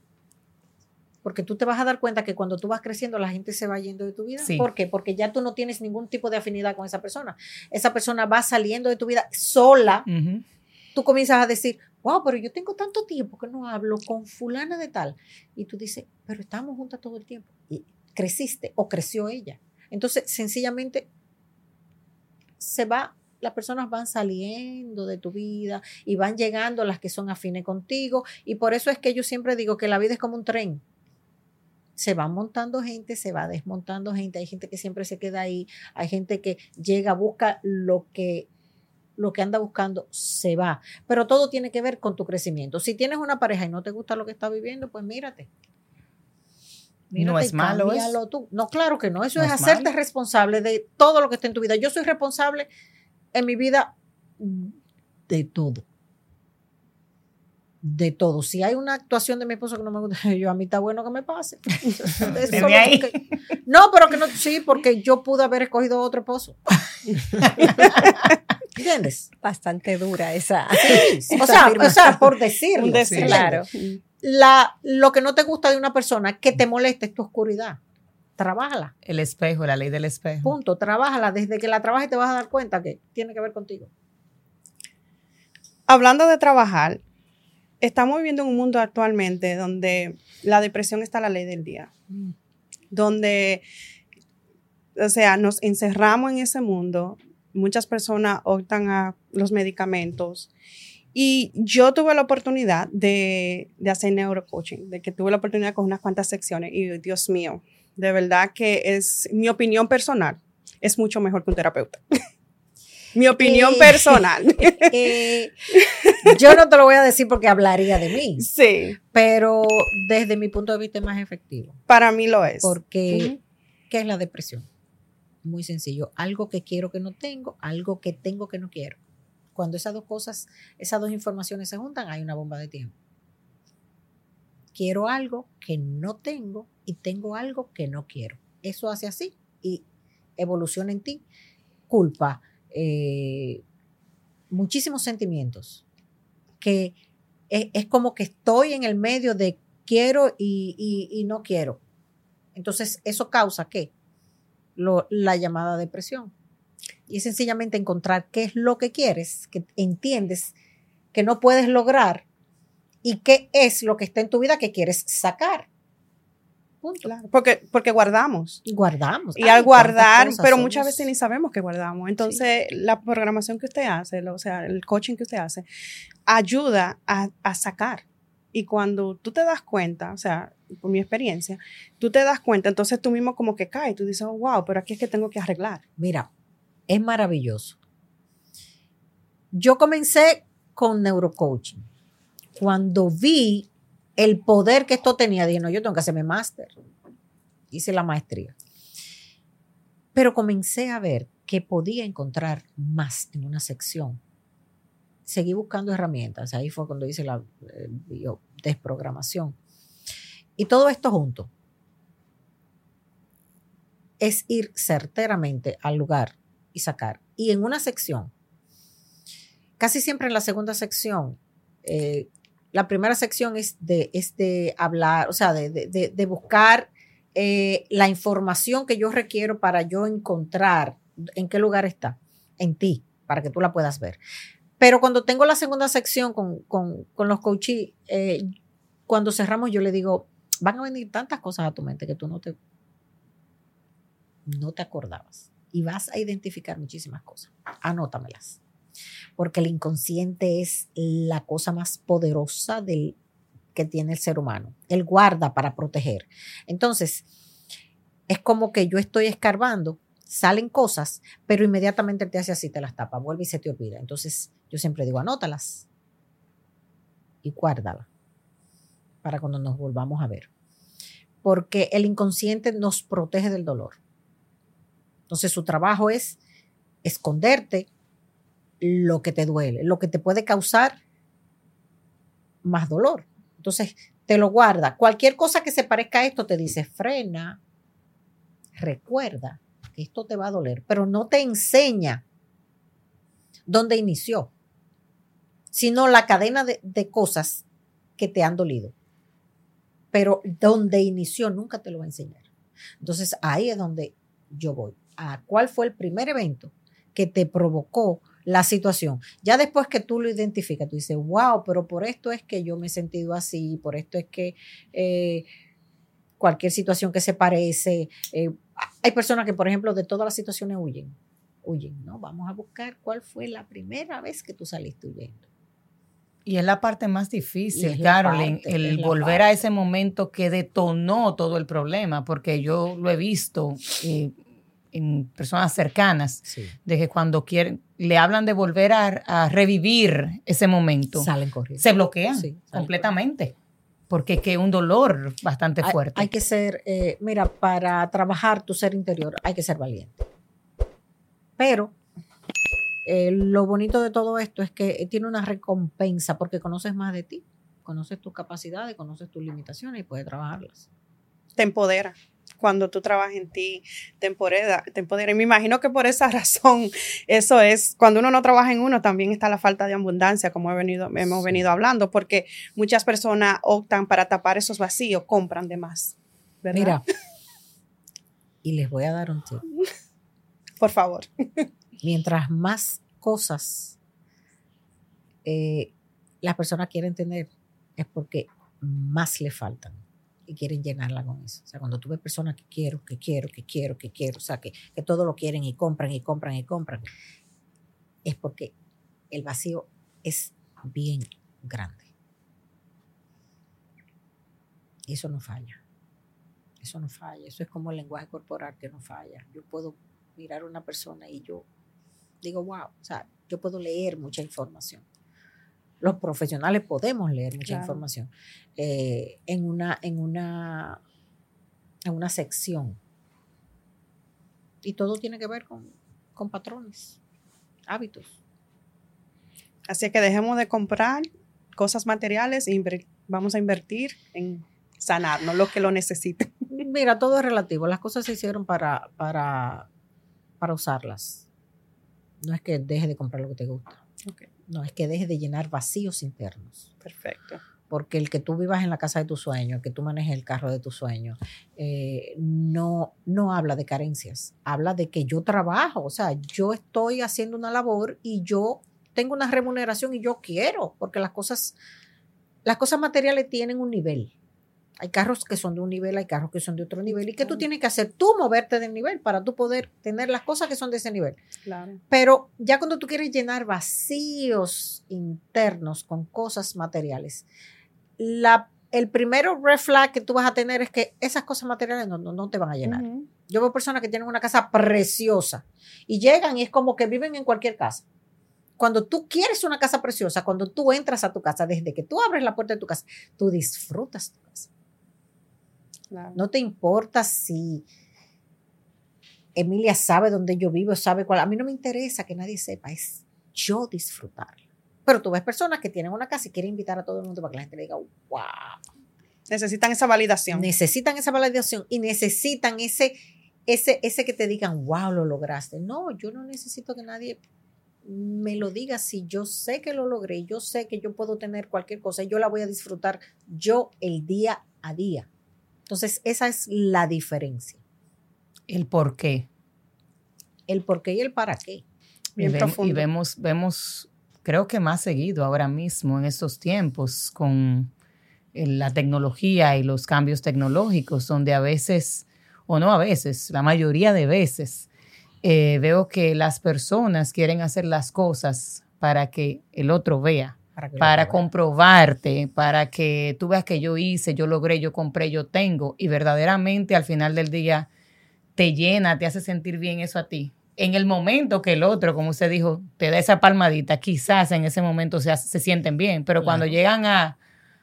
porque tú te vas a dar cuenta que cuando tú vas creciendo la gente se va yendo de tu vida. ¿Por qué? Porque ya tú no tienes ningún tipo de afinidad con esa persona. Esa persona va saliendo de tu vida sola tú comienzas a decir, wow, pero yo tengo tanto tiempo que no hablo con fulana de tal. Y tú dices, pero estamos juntas todo el tiempo. Y creciste o creció ella. Entonces, sencillamente, se va, las personas van saliendo de tu vida y van llegando las que son afines contigo. Y por eso es que yo siempre digo que la vida es como un tren. Se va montando gente, se va desmontando gente. Hay gente que siempre se queda ahí. Hay gente que llega, busca lo que lo que anda buscando se va. Pero todo tiene que ver con tu crecimiento. Si tienes una pareja y no te gusta lo que está viviendo, pues mírate. no es malo eso. Tú. No, claro que no. Eso es, hacerte responsable de todo lo que está en tu vida. Yo soy responsable en mi vida de todo. De todo. Si hay una actuación de mi esposo que no me gusta, <laughs> yo a mí está bueno que me pase. <laughs> no, pero que no, sí, porque yo pude haber escogido otro esposo. <laughs> ¿Entiendes? Bastante dura esa. o, sea, o, sea, por decirlo. claro. La, lo que no te gusta de una persona que te moleste es tu oscuridad trabájala. El espejo, la ley del espejo. Punto, trabájala. Desde que la trabajes te vas a dar cuenta que tiene que ver contigo. Hablando de trabajar, estamos viviendo en un mundo actualmente donde la depresión está a la ley del día. Mm. Donde, o sea, nos encerramos en ese mundo. Muchas personas optan a los medicamentos. Y yo tuve la oportunidad de, de hacer neurocoaching, de que tuve la oportunidad con unas cuantas secciones y Dios mío, de verdad que es mi opinión personal, es mucho mejor que un terapeuta. <laughs> mi opinión personal. <laughs> Eh, yo no te lo voy a decir porque hablaría de mí. Sí. Pero desde mi punto de vista es más efectivo. Para mí lo es. Porque, ¿qué es la depresión? Muy sencillo. Algo que quiero que no tengo, algo que tengo que no quiero. Cuando esas dos cosas, esas dos informaciones se juntan, hay una bomba de tiempo quiero algo que no tengo y tengo algo que no quiero. Eso hace así y evoluciona en ti. Culpa, eh, muchísimos sentimientos, que es, como que estoy en el medio de quiero y, no quiero. Entonces, eso causa qué? la llamada depresión. Y es sencillamente encontrar qué es lo que quieres, que entiendes que no puedes lograr y qué es lo que está en tu vida que quieres sacar. Punto. porque, porque guardamos. Guardamos. Y al guardar, pero muchas veces ni sabemos que guardamos. Entonces, la programación que usted hace, o sea, el coaching que usted hace, ayuda a, a sacar. Y cuando tú te das cuenta, o sea, por mi experiencia, tú te das cuenta, entonces tú mismo como que caes, tú dices, oh, wow, pero aquí es que tengo que arreglar. Mira, es maravilloso. Yo comencé con neurocoaching cuando vi el poder que esto tenía, dije, no, yo tengo que hacerme máster. Hice la maestría. Pero comencé a ver que podía encontrar más en una sección. Seguí buscando herramientas. Ahí fue cuando hice la desprogramación. Y todo esto junto es ir certeramente al lugar y sacar. Y en una sección, casi siempre en la segunda sección, eh, la primera sección es de, hablar, o sea, de, buscar eh, la información que yo requiero para yo encontrar en qué lugar está, en ti, para que tú la puedas ver. Pero cuando tengo la segunda sección con, los coaches, eh, cuando cerramos yo le digo, van a venir tantas cosas a tu mente que tú no te, no te acordabas. Y vas a identificar muchísimas cosas. Anótamelas porque el inconsciente es la cosa más poderosa del, que tiene el ser humano. Él guarda para proteger. Entonces, es como que yo estoy escarbando, salen cosas, pero inmediatamente te hace así, te las tapa, vuelve y se te olvida. Entonces, yo siempre digo, anótalas y guárdala para cuando nos volvamos a ver. Porque el inconsciente nos protege del dolor. Entonces, su trabajo es esconderte, lo que te duele, lo que te puede causar más dolor. Entonces, te lo guarda. Cualquier cosa que se parezca a esto te dice, frena, recuerda que esto te va a doler, pero no te enseña dónde inició, sino la cadena de, cosas que te han dolido. Pero donde inició nunca te lo va a enseñar. Entonces ahí es donde yo voy. ¿A cuál fue el primer evento que te provocó la situación. Ya después que tú lo identificas, tú dices, wow, pero por esto es que yo me he sentido así, por esto es que eh, cualquier situación que se parece, eh, hay personas que, por ejemplo, de todas las situaciones huyen, huyen, ¿no? Vamos a buscar cuál fue la primera vez que tú saliste huyendo. Y es la parte más difícil, Carolyn, el volver a ese momento que detonó todo el problema, porque yo lo he visto eh, en personas cercanas, Sí. de que cuando quieren, le hablan de volver a, a revivir ese momento, Salen corriendo. se bloquean Sí, completamente, porque es que es un dolor bastante Hay- fuerte. Hay, que ser, eh, mira, para trabajar tu ser interior hay que ser valiente. Pero eh, lo bonito de todo esto es que tiene una recompensa porque conoces más de ti, conoces tus capacidades, conoces tus limitaciones y puedes trabajarlas. Te empodera. Cuando tú trabajas en ti, te empodera, te empodera. Y me imagino que por esa <laughs> razón, eso es, cuando uno no trabaja en uno, también está la falta de abundancia, como he venido, hemos venido hablando, porque muchas personas optan para tapar esos vacíos, compran de más. ¿verdad? Mira, <laughs> y les voy a dar un tip. <laughs> Por favor. Mientras más cosas eh, las personas quieren tener, es porque más le faltan y quieren llenarla con eso. O sea, cuando tú ves personas que quiero, que quiero, que quiero, que quiero, o sea, que, que todo lo quieren y compran y compran y compran, es porque el vacío es bien grande. Eso no falla. Eso no falla. Eso es como el lenguaje corporal que no falla. Yo puedo mirar a una persona y yo digo, wow, o sea, yo puedo leer mucha información. Los profesionales podemos leer mucha Claro. información eh, en, una, en, una, en una sección. Y todo tiene que ver con, con patrones, hábitos. Así que dejemos de comprar cosas materiales e vamos a invertir en sanarnos, los que lo necesiten. <laughs> Mira, todo es relativo. Las cosas se hicieron para, para, para usarlas. No es que deje de comprar lo que te gusta. No, es que deje de llenar vacíos internos. Perfecto. Porque el que tú vivas en la casa de tus sueños, que tú manejes el carro de tus sueños, eh, no, no habla de carencias. Habla de que yo trabajo. O sea, yo estoy haciendo una labor y yo tengo una remuneración y yo quiero, porque las cosas, las cosas materiales tienen un nivel. Hay carros que son de un nivel, hay carros que son de otro nivel. ¿Y qué tú tienes que hacer? Tú moverte del nivel para tú poder tener las cosas que son de ese nivel. Claro. Pero ya cuando tú quieres llenar vacíos internos con cosas materiales, la, el primero red flag que tú vas a tener es que esas cosas materiales no, no, no te van a llenar. Yo veo personas que tienen una casa preciosa y llegan y es como que viven en cualquier casa. Cuando tú quieres una casa preciosa, cuando tú entras a tu casa, desde que tú abres la puerta de tu casa, tú disfrutas tu casa. Claro. No te importa si Emilia sabe dónde yo vivo, sabe cuál. A mí no me interesa que nadie sepa, es yo disfrutar. Pero tú ves personas que tienen una casa y quieren invitar a todo el mundo para que la gente le diga, wow. Necesitan esa validación. Necesitan esa validación y necesitan ese, ese, ese que te digan, wow, lo lograste. No, yo no necesito que nadie me lo diga si yo sé que lo logré, yo sé que yo puedo tener cualquier cosa y yo la voy a disfrutar yo el día a día. Entonces, esa es la diferencia. El por qué. El por qué y el para qué. Bien y, profundo. y vemos, vemos, creo que más seguido ahora mismo en estos tiempos con eh, la tecnología y los cambios tecnológicos, donde a veces, o no a veces, la mayoría de veces, eh, veo que las personas quieren hacer las cosas para que el otro vea, Para, para comprobarte, para que tú veas que yo hice, yo logré, yo compré, yo tengo, y verdaderamente al final del día te llena, te hace sentir bien eso a ti. En el momento que el otro, como usted dijo, te da esa palmadita, quizás en ese momento se, hace- se sienten bien, pero cuando Claro. llegan a,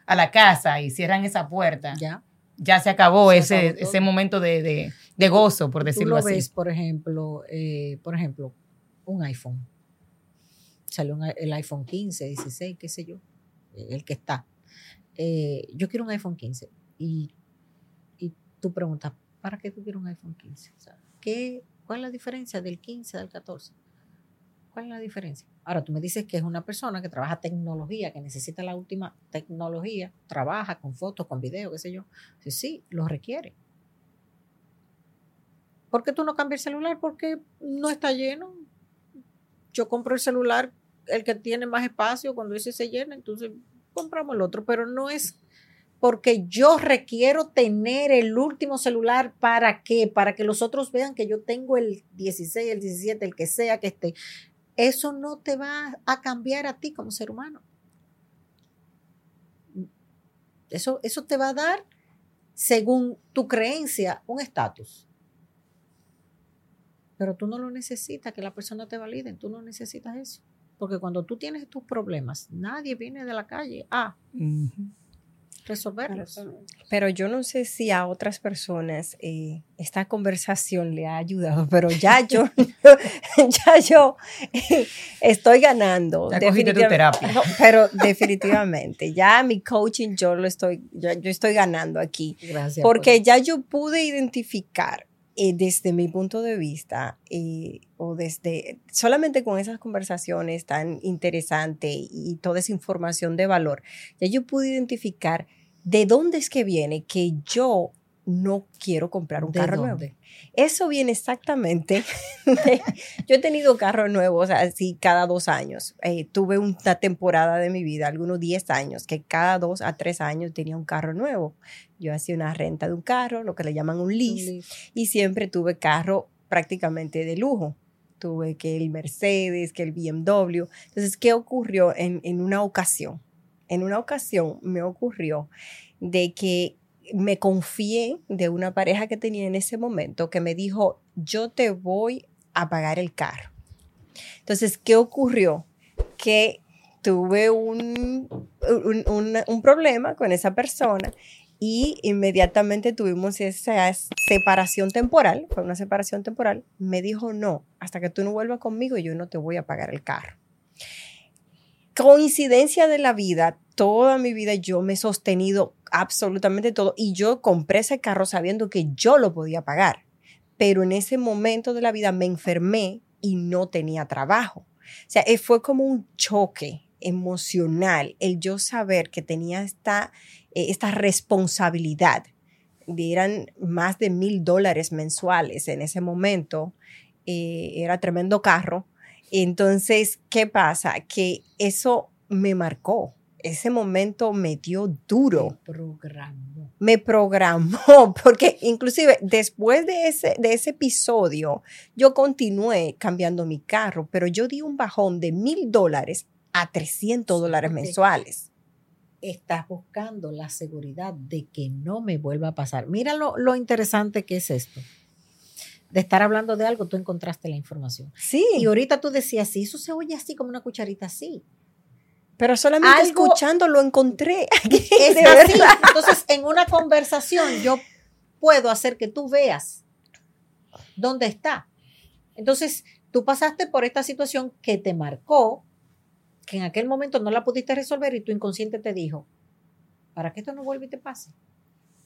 a la casa y cierran esa puerta, ya, Ya. se acabó Se ese, acabó ese momento de, de- de gozo, por Tú decirlo lo así. ves, por ejemplo, eh, por ejemplo, un iPhone. Salió el iPhone 15, 16, qué sé yo, eh, el que está. Eh, yo quiero un iPhone 15 y, y tú preguntas, ¿para qué tú quieres un iPhone 15? O sea, ¿qué, ¿Cuál es la diferencia del 15 al 14? ¿Cuál es la diferencia? Ahora tú me dices que es una persona que trabaja tecnología, que necesita la última tecnología, trabaja con fotos, con videos, qué sé yo. Sí, sí, lo requiere. ¿Por qué tú no cambias el celular? Porque no está lleno. yo compro el celular, el que tiene más espacio, cuando ese se llena, entonces compramos el otro, pero no es porque yo requiero tener el último celular para qué, para que los otros vean que yo tengo el 16, el 17, el que sea que esté. Eso no te va a cambiar a ti como ser humano. Eso, eso te va a dar, según tu creencia, un estatus. Pero tú no lo necesitas, que la persona te valide, tú no necesitas eso. Porque cuando tú tienes tus problemas, nadie viene de la calle a resolverlos. Pero yo no sé si a otras personas eh, esta conversación le ha ayudado, pero ya yo, <laughs> <laughs> ya yo eh, estoy ganando. Ya cogiste tu terapia. No, pero definitivamente, ya mi coaching yo lo estoy, yo, yo estoy ganando aquí. Gracias. Porque por- ya yo pude identificar eh, desde mi punto de vista eh, o desde solamente con esas conversaciones tan interesantes y toda esa información de valor, ya yo pude identificar de dónde es que viene que yo no quiero comprar un ¿De carro nuevo. Eso viene exactamente. de- yo he tenido carros nuevos así cada dos años. Eh, tuve una temporada de mi vida, algunos 10 años, que cada dos a tres años tenía un carro nuevo. Yo hacía una renta de un carro, lo que le llaman un lease, y siempre tuve carro prácticamente de lujo. Tuve que el Mercedes, que el BMW. Entonces, ¿qué ocurrió en, en una ocasión? En una ocasión me ocurrió de que me confié de una pareja que tenía en ese momento que me dijo, yo te voy a pagar el carro. Entonces, ¿qué ocurrió? Que tuve un, un, un- un problema con esa persona y inmediatamente tuvimos esa separación temporal, fue una separación temporal, me dijo, no, hasta que tú no vuelvas conmigo, yo no te voy a pagar el carro. Coincidencia de la vida, toda mi vida yo me he sostenido absolutamente todo y yo compré ese carro sabiendo que yo lo podía pagar, pero en ese momento de la vida me enfermé y no tenía trabajo. O sea, eh, fue como un choque emocional el yo saber que tenía esta, eh, esta responsabilidad. Eran más de mil dólares mensuales en ese momento. eh, era tremendo carro. Entonces, ¿qué pasa? Que eso me marcó. Ese momento me dio duro Te programó. me programó, <laughs> porque inclusive después de ese, de ese episodio, yo continué cambiando mi carro, pero yo di un bajón de mil dólares a 300 dólares mensuales. Estás buscando la seguridad de que no me vuelva a pasar. Mira lo, lo interesante que es esto. De estar hablando de algo, tú encontraste la información. Sí, Y ahorita tú decías, sí, eso se oye así como una cucharita así. Pero solamente algo- escuchando lo encontré. <laughs> Es así. verdad. Entonces, en una conversación yo puedo hacer que tú veas dónde está. Entonces, tú pasaste por esta situación que te marcó, que en aquel momento no la pudiste resolver y tu inconsciente te dijo, para que esto no vuelva y te pase,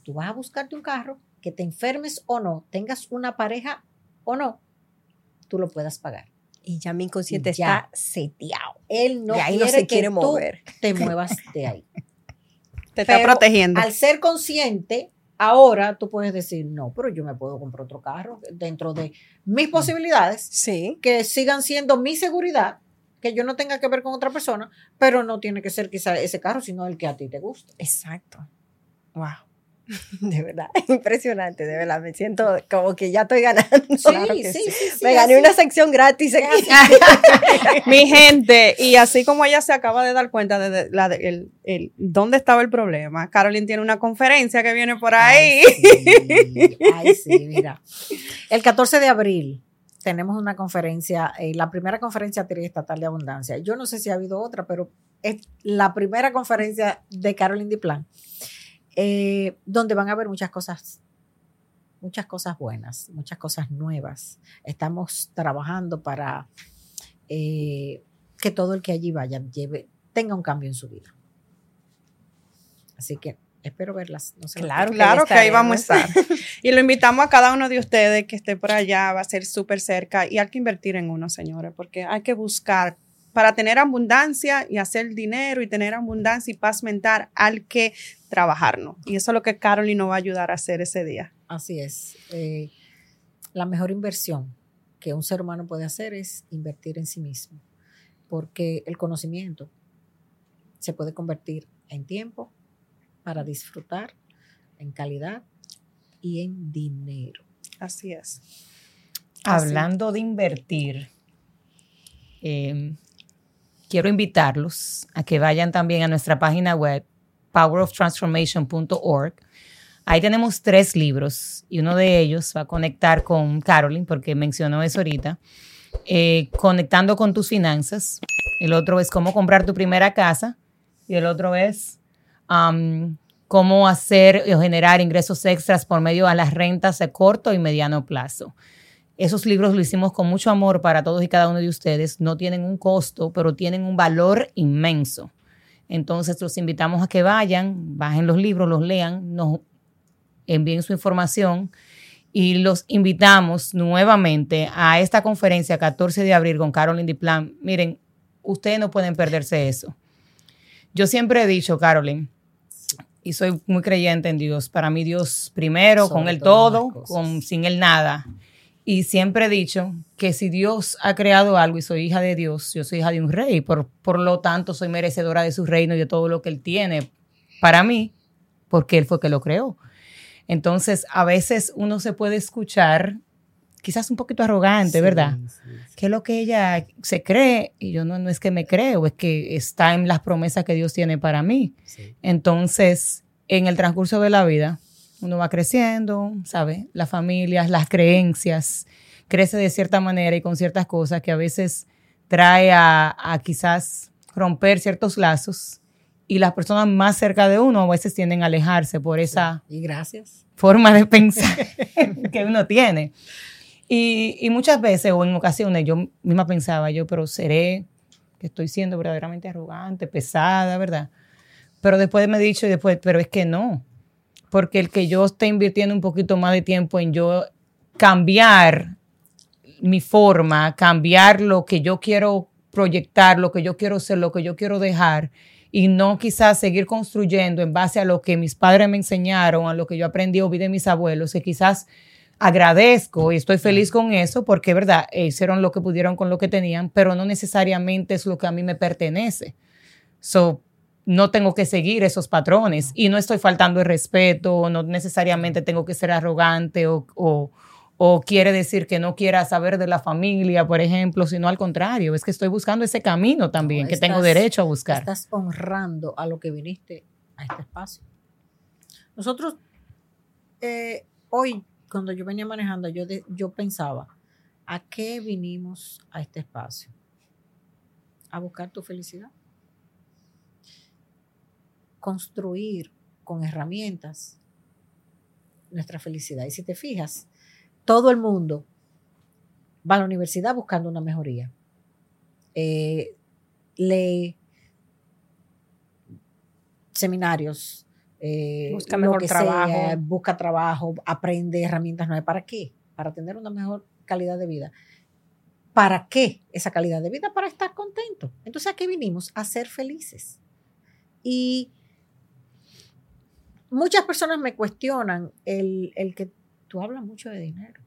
tú vas a buscarte un carro que te enfermes o no, tengas una pareja o no, tú lo puedas pagar. Y ya mi inconsciente Ya. está seteado. Él no y ahí quiere no se que quiere tú mover. te <laughs> muevas de ahí. Te está Pero protegiendo. Al ser consciente, ahora tú puedes decir, no, pero yo me puedo comprar otro carro dentro de mis posibilidades, Sí. que sigan siendo mi seguridad, que yo no tenga que ver con otra persona, pero no tiene que ser quizá ese carro, sino el que a ti te guste. Exacto. Wow. <laughs> De verdad, <laughs> impresionante, de verdad. Me siento como que ya estoy ganando. Sí, Claro que sí, sí. sí, sí, Me gané así. una sección gratis aquí. <laughs> Mi gente, y así como ella se acaba de dar cuenta de, de- la de- el, el- dónde estaba el problema, Carolyn tiene una conferencia que viene por ahí. Ay, sí, ay, sí, mira. El 14 de abril tenemos una conferencia, eh, la primera conferencia triestatal de abundancia. Yo no sé si ha habido otra, pero es la primera conferencia de Carolyn Diplan, eh, donde van a haber muchas cosas, muchas cosas buenas, muchas cosas nuevas. Estamos trabajando para eh, que todo el que allí vaya lleve, tenga un cambio en su vida. Así que espero verlas. No Claro. Claro que ahí vamos a estar. Y lo invitamos a cada uno de ustedes que esté por allá, va a ser súper cerca y hay que invertir en uno, señores, porque hay que buscar para tener abundancia y hacer dinero y tener abundancia y paz mental, hay que trabajarnos. Y eso es lo que Carolyn nos va a ayudar a hacer ese día. Así es. Eh, la mejor inversión que un ser humano puede hacer es invertir en sí mismo, porque el conocimiento se puede convertir en tiempo para disfrutar, en calidad y en dinero. Así es. Hablando de invertir, eh, quiero invitarlos a que vayan también a nuestra página web, poweroftransformation.org. Ahí tenemos tres libros y uno de ellos va a conectar con Carolyn, porque mencionó eso ahorita, eh, conectando con tus finanzas. El otro es cómo comprar tu primera casa y el otro es um, cómo hacer o generar ingresos extras por medio de las rentas de corto y mediano plazo. Esos libros lo hicimos con mucho amor para todos y cada uno de ustedes. No tienen un costo, pero tienen un valor inmenso. Entonces los invitamos a que vayan, bajen los libros, los lean, nos envíen su información y los invitamos nuevamente a esta conferencia 14 de abril con Carolyn Diplan. Miren, ustedes no pueden perderse eso. Yo siempre he dicho, Carolyn, y soy muy creyente en Dios. Para mí Dios primero, Sobre con las todo, con, sin el nada. Y siempre he dicho que si Dios ha creado algo y soy hija de Dios, yo soy hija de un rey, por, por lo tanto soy merecedora de su reino y de todo lo que Él tiene para mí, porque Él fue que lo creó. Entonces, a veces uno se puede escuchar quizás un poquito arrogante, ¿verdad? que es lo que ella se cree y yo no, no es que me creo, es que está en las promesas que Dios tiene para mí. Entonces, en el transcurso de la vida, uno va creciendo, ¿sabe? Las familias, las creencias, crece de cierta manera y con ciertas cosas que a veces trae a, a quizás romper ciertos lazos y las personas más cerca de uno a veces tienden a alejarse por esa Y gracias. forma de pensar <laughs> que uno tiene. Y, y muchas veces o en ocasiones yo misma pensaba, yo, pero seré que estoy siendo verdaderamente arrogante, pesada, ¿verdad? Pero después me he dicho y después, pero es que no, porque el que yo esté invirtiendo un poquito más de tiempo en yo cambiar mi forma, cambiar lo que yo quiero proyectar, lo que yo quiero ser, lo que yo quiero dejar, y no quizás seguir construyendo en base a lo que mis padres me enseñaron, a lo que yo aprendí o vi de mis abuelos, que quizás agradezco y estoy feliz con eso porque, verdad, hicieron lo que pudieron con lo que tenían, pero no necesariamente es lo que a mí me pertenece. So, no tengo que seguir esos patrones y no estoy faltando el respeto, no necesariamente tengo que ser arrogante o, o, o quiere decir que no quiera saber de la familia, por ejemplo, sino al contrario, es que estoy buscando ese camino también No, que tengo derecho a buscar. Estás honrando a lo que viniste a este espacio. Nosotros, eh, hoy, cuando yo venía manejando, yo, de- yo pensaba, ¿a qué vinimos a este espacio? A buscar tu felicidad. Construir con herramientas nuestra felicidad. Y si te fijas, todo el mundo va a la universidad buscando una mejoría. Eh, lee seminarios, eh, Busca lo mejor que trabajo. sea, busca trabajo, aprende herramientas nuevas. ¿Para qué? Para tener una mejor calidad de vida. ¿Para qué esa calidad de vida? Para estar contento. Entonces, ¿a qué vinimos? A ser felices. Y muchas personas me cuestionan el, el que tú hablas mucho de dinero.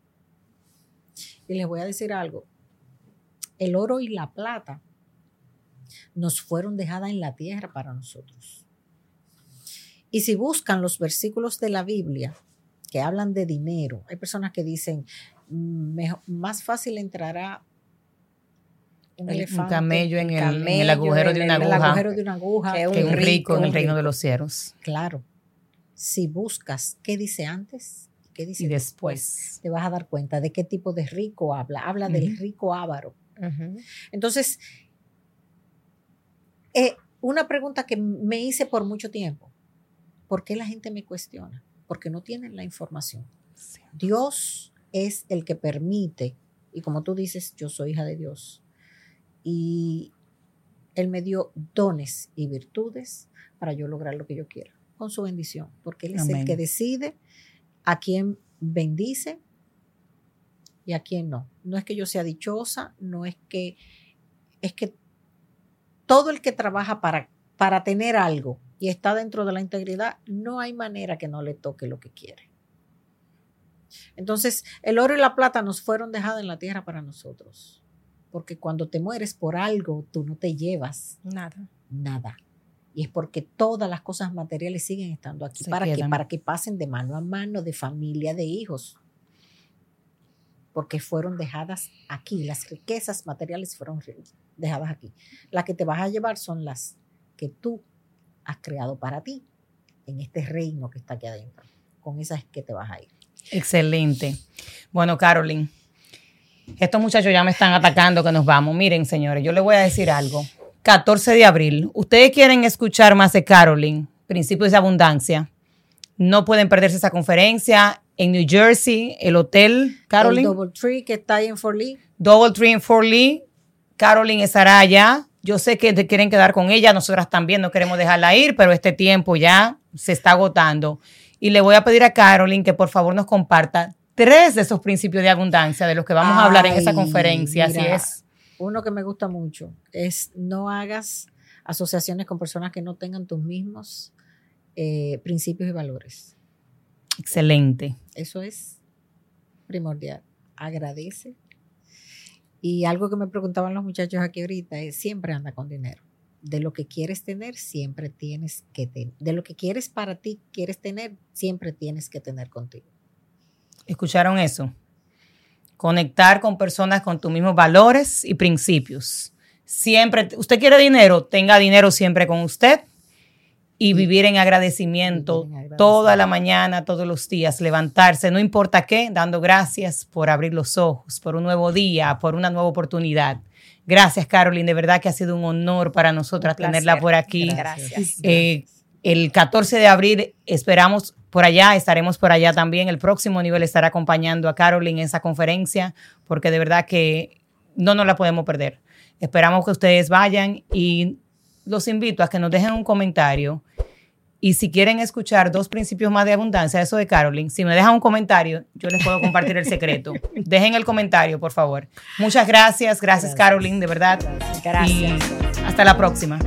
Y les voy a decir algo. El oro y la plata nos fueron dejadas en la tierra para nosotros. Y si buscan los versículos de la Biblia que hablan de dinero, hay personas que dicen, "Mm, más fácil entrará un, Un elefante camello en el, en el camello agujero de una el aguja agujero de una aguja Que que un rico en el un reino rico". de los cielos. Claro. Si buscas qué dice antes, qué dice Y después, después. te vas a dar cuenta de qué tipo de rico habla. Habla del rico avaro. Entonces, eh, una pregunta que me hice por mucho tiempo. ¿Por qué la gente me cuestiona? Porque no tienen la información. Dios es el que permite, y como tú dices, yo soy hija de Dios, y Él me dio dones y virtudes para yo lograr lo que yo quiera, con su bendición, porque Él es el que decide a quién bendice y a quién no. No es que yo sea dichosa, no es que, es que todo el que trabaja para, para tener algo y está dentro de la integridad, no hay manera que no le toque lo que quiere. Entonces, el oro y la plata nos fueron dejadas en la tierra para nosotros. Porque cuando te mueres por algo, tú no te llevas Nada. nada. Y es porque todas las cosas materiales siguen estando aquí. Se ¿Para qué? quedan. Para que pasen de mano a mano, de familia, de hijos. Porque fueron dejadas aquí. Las riquezas materiales fueron dejadas aquí. Las que te vas a llevar son las que tú has creado para ti en este reino que está aquí adentro. Con esas es que te vas a ir. Excelente. Bueno, Carolyn, estos muchachos ya me están atacando que nos vamos. Miren, señores, yo les voy a decir algo. 14 de abril, ustedes quieren escuchar más de Carolyn, Principios de Abundancia. No pueden perderse esa conferencia en New Jersey, el hotel Carolyn. Double Tree que está ahí en Fort Lee. Double Tree en Fort Lee. Carolyn estará allá. Yo sé que te quieren quedar con ella, nosotras también no queremos dejarla ir, pero este tiempo ya se está agotando. Y le voy a pedir a Carolyn que por favor nos comparta tres de esos principios de abundancia de los que vamos a hablar en esa conferencia. Así es. Uno que me gusta mucho es no hagas asociaciones con personas que no tengan tus mismos eh, principios y valores. Excelente. Eso es primordial. Agradece. Y algo que me preguntaban los muchachos aquí ahorita es, siempre anda con dinero. De lo que quieres tener, siempre tienes que tener. De lo que quieres para ti, quieres tener, siempre tienes que tener contigo. ¿Escucharon eso? Conectar con personas con tus mismos valores y principios. Siempre, usted quiere dinero, tenga dinero siempre con usted y vivir en agradecimiento Vivir en agradecimiento. toda la mañana, todos los días, levantarse, no importa qué, dando gracias por abrir los ojos, por un nuevo día, por una nueva oportunidad. Gracias, Carolyn, de verdad que ha sido un honor para nosotras Un tenerla por aquí. Gracias. Eh, el 14 de abril esperamos por allá, estaremos por allá también. El próximo nivel estará acompañando a Carolyn en esa conferencia, porque de verdad que no nos la podemos perder. Esperamos que ustedes vayan y los invito a que nos dejen un comentario. Y si quieren escuchar dos principios más de abundancia, eso de Carolyn, si me dejan un comentario, yo les puedo compartir el secreto. <laughs> Dejen el comentario, por favor. Muchas gracias. Gracias, Gracias. Carolyn, de verdad. Gracias. Y hasta la próxima.